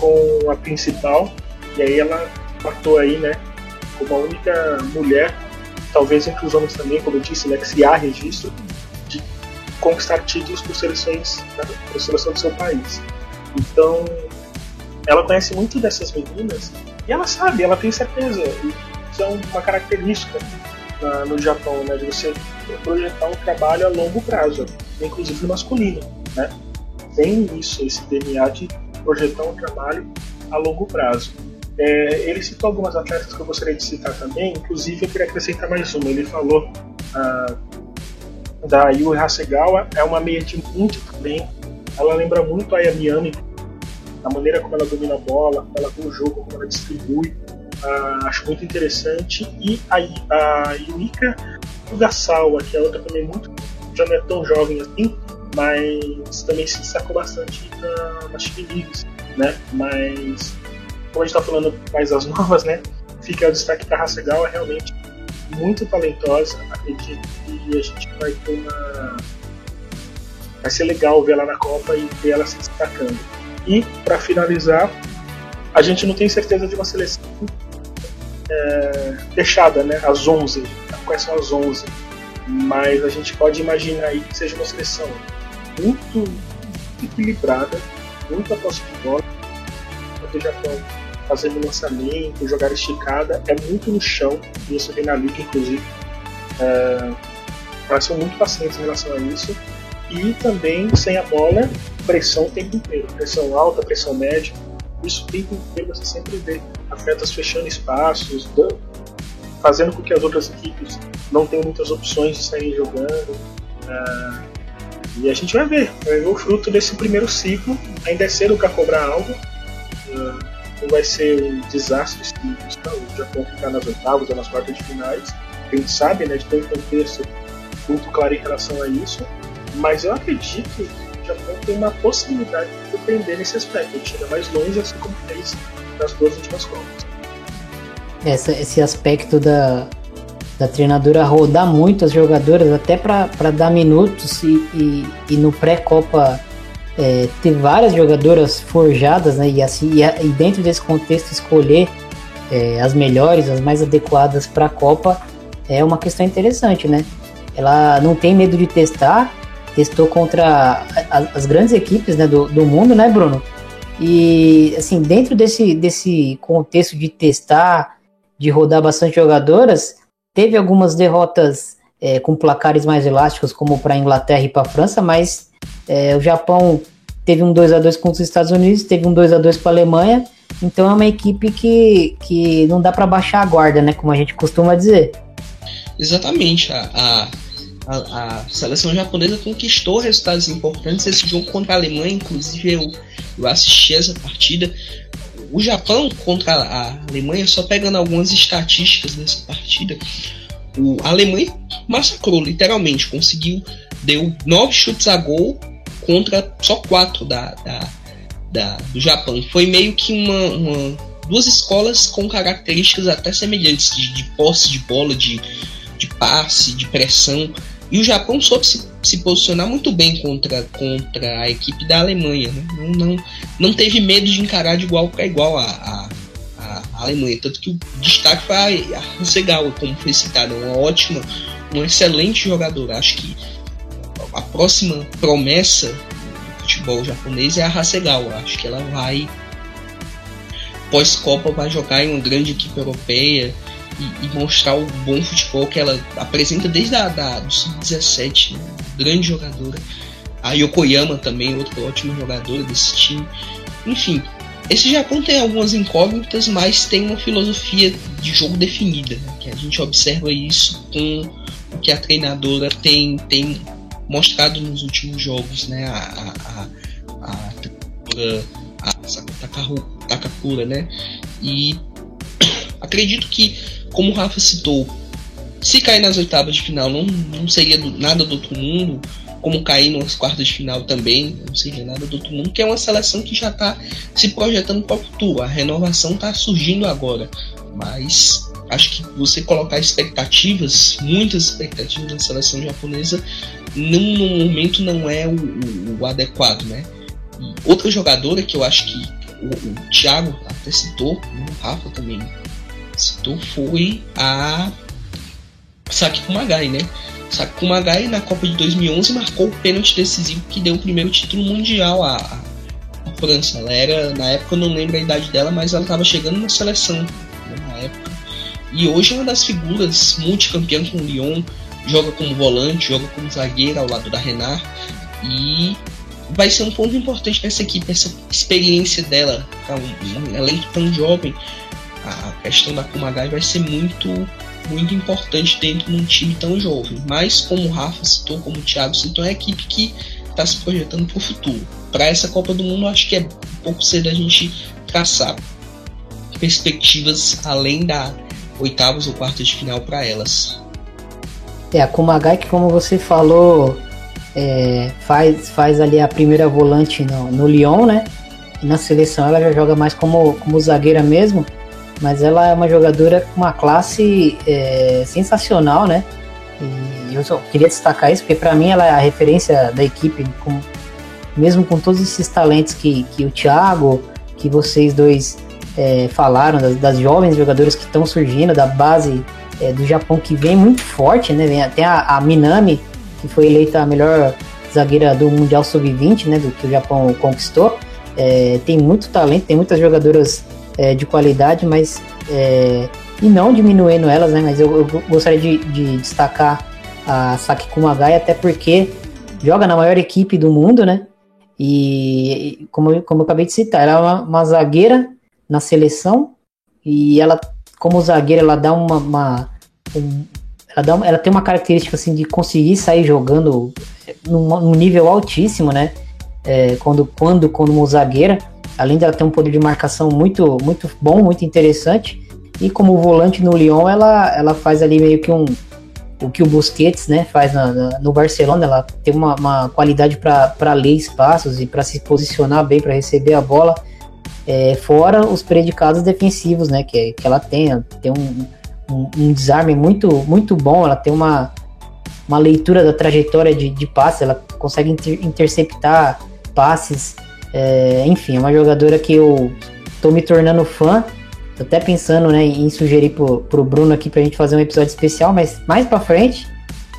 com a principal, e aí ela matou aí, né, como a única mulher, talvez entre os homens também, como eu disse, né, que se há registro, de conquistar títulos por seleções, né, por seleção do seu país. Então, ela conhece muito dessas meninas e ela sabe, ela tem certeza. Isso é uma característica na, no Japão, né? De você projetar um trabalho a longo prazo, inclusive masculino, né? Tem isso, esse DNA de projetar um trabalho a longo prazo. É, ele citou algumas atletas que eu gostaria de citar também, inclusive eu queria acrescentar mais uma. Ele falou ah, da Yui Hasegawa, é uma meia de muito também. Ela lembra muito a Yamiami, a maneira como ela domina a bola, como ela vê o jogo, como ela distribui. Uh, acho muito interessante. E a, a Yuika Ugasawa, que é outra também muito. já não é tão jovem assim, mas também se destacou bastante na, nas Leagues, né? Mas, como a gente está falando mais das novas, né? Fica o destaque da Hasegawa, é realmente muito talentosa. Acredito que a gente vai ter uma. Vai ser legal ver ela na Copa e ver ela se destacando. E, para finalizar, a gente não tem certeza de uma seleção é, fechada, né? As 11. Quais são as 11? Mas a gente pode imaginar aí que seja uma seleção muito equilibrada, muita posse de bola, do Japão fazendo lançamento, jogar esticada, é muito no chão, isso vem na liga, inclusive. É, elas são muito pacientes em relação a isso. E também, sem a bola, pressão o tempo inteiro. Pressão alta, pressão média. Isso o tempo inteiro você sempre vê atletas fechando espaços, fazendo com que as outras equipes não tenham muitas opções de sair jogando. É, e a gente vai ver, vai ver o fruto desse primeiro ciclo. Ainda é cedo para cobrar algo. Não vai ser um desastre se o Japão ficar nas oitavas ou nas quartas de finais. A gente sabe, né, de ter um contexto muito claro em relação a isso. Mas eu acredito que o Japão tem uma possibilidade de surpreender nesse aspecto. Ele chega mais longe, assim como fez nas duas últimas Copas. Essa, esse aspecto da, da treinadora rodar muito as jogadoras, até para dar minutos e, e, e no pré-copa é, ter várias jogadoras forjadas, né? E, assim, e, e dentro desse contexto escolher é, as melhores, as mais adequadas para a Copa é uma questão interessante, né? Ela não tem medo de testar, testou contra as, as grandes equipes né, do, do mundo, né, Bruno? E assim, dentro desse, desse contexto de testar, de rodar bastante jogadoras, teve algumas derrotas é, com placares mais elásticos, como para a Inglaterra e para a França, mas é, o Japão teve um 2 a 2 contra os Estados Unidos, teve um 2 a 2 para a Alemanha. Então é uma equipe que, que não dá para baixar a guarda, né? Como a gente costuma dizer. Exatamente. A, a, a, seleção japonesa conquistou resultados importantes. Esse jogo contra a Alemanha, inclusive, eu, eu assisti essa partida. O Japão contra a Alemanha, só pegando algumas estatísticas dessa partida, o, a Alemanha massacrou, literalmente. Conseguiu, deu nove chutes a gol contra só quatro da, da, da do Japão. Foi meio que uma, uma, duas escolas com características até semelhantes de, de posse de bola, de, de passe, de pressão. E o Japão soube se, se posicionar muito bem contra, contra a equipe da Alemanha. Né? Não, não, não teve medo de encarar de igual para igual a, a, a, Alemanha. Tanto que o destaque foi a Hasegawa, como foi citado. Uma ótima, uma excelente jogadora. Acho que a próxima promessa do futebol japonês é a Hasegawa. Acho que ela vai, pós-Copa, vai jogar em uma grande equipe europeia e, e, mostrar o bom futebol que ela apresenta desde a da, do sub-17. Né? Grande jogadora. A Yokoyama também, outra ótima jogadora desse time. Enfim, esse Japão tem algumas incógnitas, mas tem uma filosofia de jogo definida, né? que a gente observa isso com o que a treinadora tem, tem mostrado nos últimos jogos, né? A, a, a, a, a né? E acredito que, como o Rafa citou, se cair nas oitavas de final não, não seria do, nada do outro mundo, como cair nas quartas de final também não seria nada do outro mundo, que é uma seleção que já está se projetando para o futuro. A renovação está surgindo agora, mas acho que você colocar expectativas, muitas expectativas na seleção japonesa, num momento não é o, o, o, adequado, né? Outra jogadora que eu acho que o, o Thiago até citou, né, o Rafa também citou, foi a Saki Kumagai, né? Saki Kumagai na Copa de 2011 marcou o pênalti decisivo que deu o primeiro título mundial à, à França. Ela era, na época eu não lembro a idade dela, mas ela estava chegando na seleção né, na época. E hoje é uma das figuras multicampeã com o Lyon, joga como volante, joga como zagueiro ao lado da Renard e vai ser um ponto importante nessa equipe, essa experiência dela, um, um elenco tão jovem, a questão da Kumagai vai ser muito muito importante dentro de um time tão jovem. Mas como o Rafa citou, como o Thiago citou, é a equipe que está se projetando para o futuro. Para essa Copa do Mundo, acho que é um pouco cedo a gente traçar perspectivas além da oitavos ou quartas de final para elas. É, a Kumagai, que como você falou, é, faz, faz ali a primeira volante no, no Lyon, né? E na seleção ela já joga mais como, como zagueira mesmo, mas ela é uma jogadora com uma classe é, sensacional, né? E eu só queria destacar isso, porque para mim ela é a referência da equipe, com, mesmo com todos esses talentos que, que o Thiago, que vocês dois é, falaram, das, das, jovens jogadoras que estão surgindo, da base é, do Japão que vem muito forte, né? Vem até a, a, Minami, que foi eleita a melhor zagueira do Mundial Sub-20, né? Do que o Japão conquistou. é, tem muito talento, tem muitas jogadoras é, de qualidade, mas é, e não diminuindo elas, né? Mas eu, eu gostaria de, de, destacar a Saki Kumagai, até porque joga na maior equipe do mundo, né? E como, como eu acabei de citar, ela é uma, uma zagueira na seleção e ela, como zagueira, ela dá uma, uma um, ela, dá, ela tem uma característica assim de conseguir sair jogando num, num nível altíssimo, né? É, quando, quando como zagueira, além dela ter um poder de marcação muito, muito bom, muito interessante, e como volante no Lyon, ela, ela faz ali meio que um o que o Busquets né, faz na, na, no Barcelona, ela tem uma, uma qualidade para ler espaços e para se posicionar bem, para receber a bola, é, fora os predicados defensivos né, que, que ela tem, ela tem um, um, um, desarme muito, muito bom, ela tem uma, uma leitura da trajetória de, de passe, ela consegue inter, interceptar passes, é, enfim, é uma jogadora que eu tô me tornando fã. Tô até pensando né, em sugerir pro, pro Bruno aqui pra gente fazer um episódio especial, mas mais pra frente,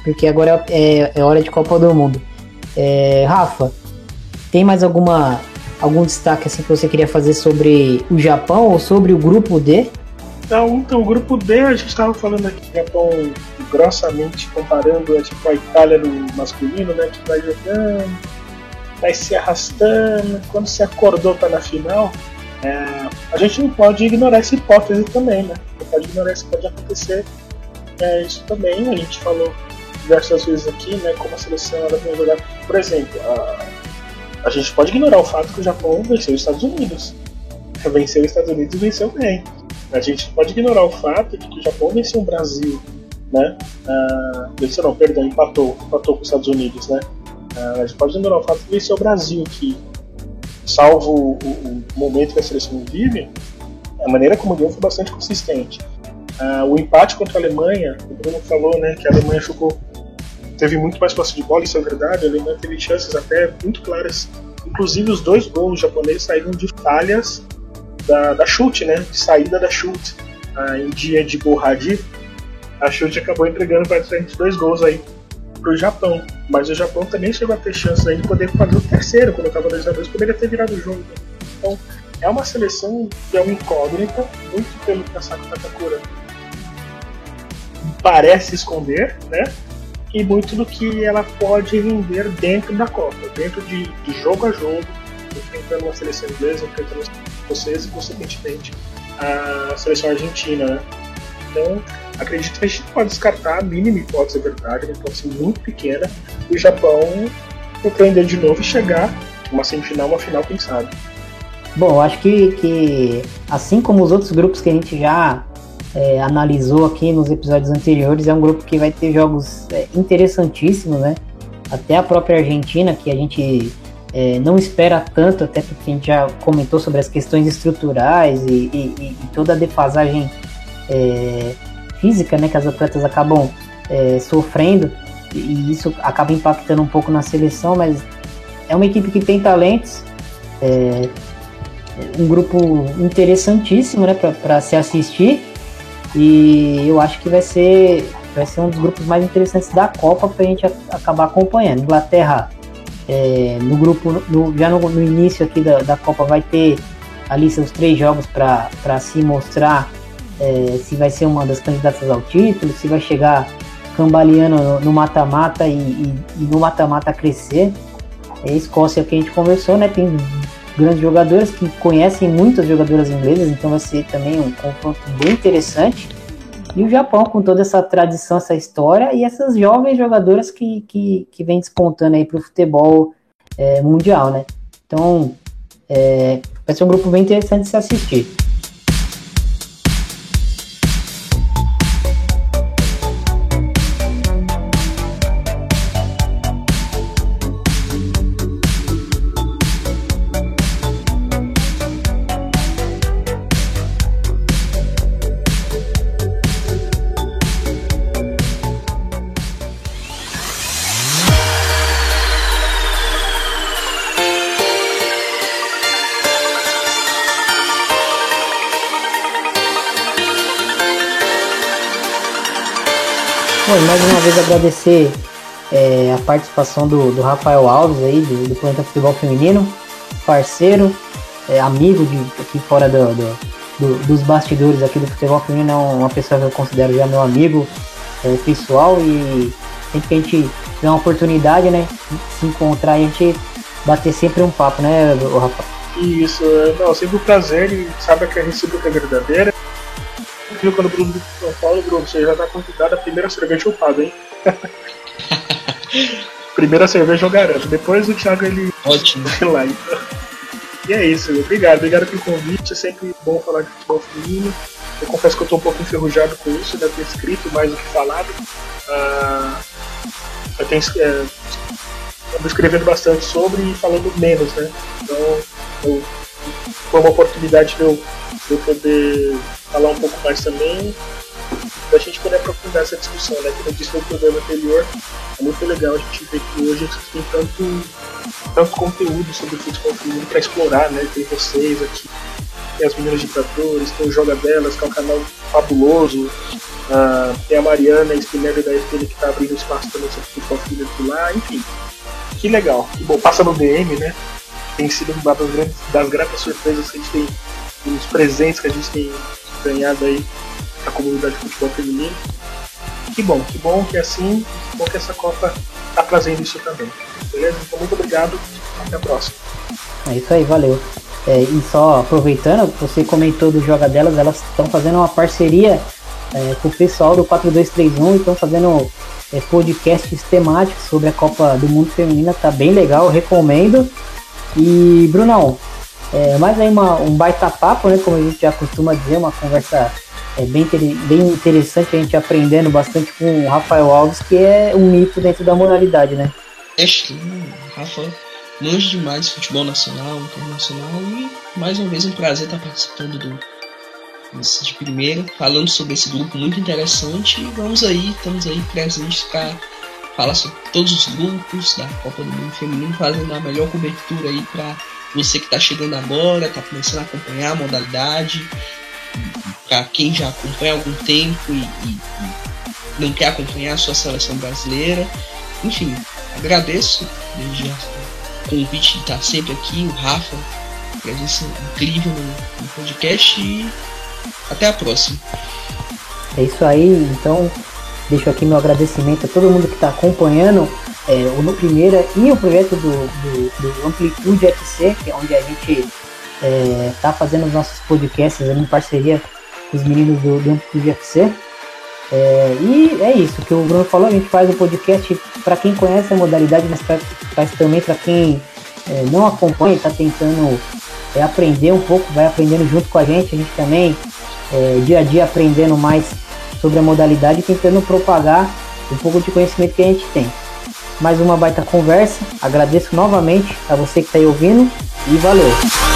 porque agora é, é hora de Copa do Mundo. É, Rafa, tem mais alguma algum destaque assim que você queria fazer sobre o Japão ou sobre o grupo D? Então, então o grupo D, a gente estava falando aqui do Japão grossamente comparando é, tipo, a Itália no masculino, né? Que vai jogando, vai se arrastando, quando se acordou para na final, é, a gente não pode ignorar essa hipótese também, né? Não pode ignorar isso, pode acontecer é, isso também. A gente falou diversas vezes aqui, né? Como a seleção ela jogado. Por exemplo, a, a gente pode ignorar o fato que o Japão venceu os Estados Unidos. Venceu os Estados Unidos e venceu bem. A gente pode ignorar o fato de que o Japão venceu o Brasil, né? Ah, venceu não, perdão, empatou, empatou com os Estados Unidos, né? Ah, a gente pode ignorar o fato de vencer o Brasil, que, salvo o, o, momento que a seleção vive, a maneira como deu foi bastante consistente. Uh, o empate contra a Alemanha, o Bruno falou né, que a Alemanha jogou, teve muito mais posse de bola, isso é verdade, a Alemanha teve chances até muito claras. Inclusive, os dois gols japoneses saíram de falhas da, da chute, né, de saída da chute. Uh, em dia de Borradi, a chute acabou entregando praticamente dois gols aí para o Japão. Mas o Japão também chegou a ter chance aí de poder fazer o terceiro, quando estava 2 a 2 poderia ter virado o jogo. Então, é uma seleção que é uma incógnita, muito pelo que a Sako Takakura parece esconder, né? E muito do que ela pode render dentro da Copa, dentro de, de jogo a jogo, enfrentando uma seleção inglesa, enfrentando vocês e, consequentemente, a seleção argentina, né? Então, acredito que a gente pode descartar a mínima hipótese, é verdade, uma hipótese muito pequena, o Japão surpreender de novo e chegar uma semifinal, uma final, quem sabe. Bom, acho que, que assim como os outros grupos que a gente já é, analisou aqui nos episódios anteriores, é um grupo que vai ter jogos é, interessantíssimos, né? Até a própria Argentina, que a gente é, não espera tanto, até porque a gente já comentou sobre as questões estruturais e, e, e toda a defasagem é, física né, que as atletas acabam é, sofrendo e isso acaba impactando um pouco na seleção, mas é uma equipe que tem talentos, é, um grupo interessantíssimo né, para se assistir e eu acho que vai ser, vai ser um dos grupos mais interessantes da Copa para a gente acabar acompanhando. Inglaterra é, no grupo, no, já no, no, início aqui da, da Copa vai ter ali seus três jogos para se mostrar é, se vai ser uma das candidatas ao título, se vai chegar cambaleando no mata-mata e, e, e, no mata-mata crescer. É a Escócia que a gente conversou, né? Tem grandes jogadoras que conhecem muitas jogadoras inglesas, então vai ser também um confronto bem interessante. E o Japão, com toda essa tradição, essa história, e essas jovens jogadoras que, que, que vem despontando aí para o futebol é, mundial, né? Então, é, vai ser um grupo bem interessante de se assistir. Vez agradecer é, a participação do, do, Rafael Alves aí, do, do Planeta Futebol Feminino. parceiro, é, amigo de aqui fora do, do, do, dos bastidores aqui do futebol feminino, é uma pessoa que eu considero já meu amigo é, pessoal e sempre que a gente tiver uma oportunidade, né, se encontrar e a gente bater sempre um papo, né, Rafa? Isso, é, não, sempre um prazer e sabe que a recíproca é verdadeira. Viu quando o Bruno São Paulo, Bruno, você já tá convidado a primeira cerveja chupada, hein? primeira cerveja eu garanto. Depois o Thiago ele. Ótimo. lá, então. E é isso, obrigado, obrigado pelo convite. É sempre bom falar de futebol feminino. Eu confesso que eu tô um pouco enferrujado com isso, deve ter escrito mais do que falado. Uh, eu tenho é, ando escrevendo bastante sobre e falando menos, né? Então eu, foi uma oportunidade de eu, de eu poder falar um pouco mais também da gente poder aprofundar essa discussão, né? Como eu disse no programa anterior, é muito legal a gente ver que hoje tem tanto, tanto conteúdo sobre o futebol feminino para explorar, né? Tem vocês aqui, tem as meninas ditadores, tem o Joga Delas, que é um canal fabuloso, uh, tem a Mariana Spinelli da FPL que está abrindo espaço também sobre futebol feminino lá, enfim. Que legal, que bom, passa no DM, né? Tem sido uma das, grandes, das gratas surpresas que a gente tem, os presentes que a gente tem ganhado aí a comunidade de futebol feminino. Que bom, que bom que é assim, que bom que essa Copa está trazendo isso também. Beleza? Então, muito obrigado. Até a próxima. É isso aí, valeu. É, e só aproveitando, você comentou do Joga Delas, elas estão fazendo uma parceria é, com o pessoal do 4231 e estão fazendo é, podcasts temáticos sobre a Copa do Mundo Feminina, tá bem legal, recomendo. E Brunão, é, mais aí uma, um baita papo, né? Como a gente já costuma dizer, uma conversa é bem, bem interessante a gente aprendendo bastante com o Rafael Alves, que é um mito dentro da modalidade, né? É, Rafa longe demais futebol nacional, internacional e mais uma vez um prazer estar participando do de primeira, falando sobre esse grupo muito interessante e vamos aí, estamos aí presentes para falar sobre todos os grupos da Copa do Mundo Feminino, fazendo a melhor cobertura aí para você que está chegando agora, está começando a acompanhar a modalidade para quem já acompanha há algum tempo e, e, e, não quer acompanhar a sua seleção brasileira. Enfim, agradeço desde já o convite de estar sempre aqui, o Rafa, presença incrível no, no podcast e até a próxima. É isso aí, então deixo aqui meu agradecimento a todo mundo que está acompanhando é, o No Primeira e o projeto do, do, do Amplitude FC, que é onde a gente está é, tá fazendo os nossos podcasts em parceria os meninos do, do UFC. É, e é isso que o Bruno falou, a gente faz o podcast para quem conhece a modalidade, mas faz também para quem é, não acompanha, está tentando é, aprender um pouco, vai aprendendo junto com a gente, a gente também é, dia a dia aprendendo mais sobre a modalidade e tentando propagar um pouco de conhecimento que a gente tem. Mais uma baita conversa, agradeço novamente a você que está aí ouvindo e valeu!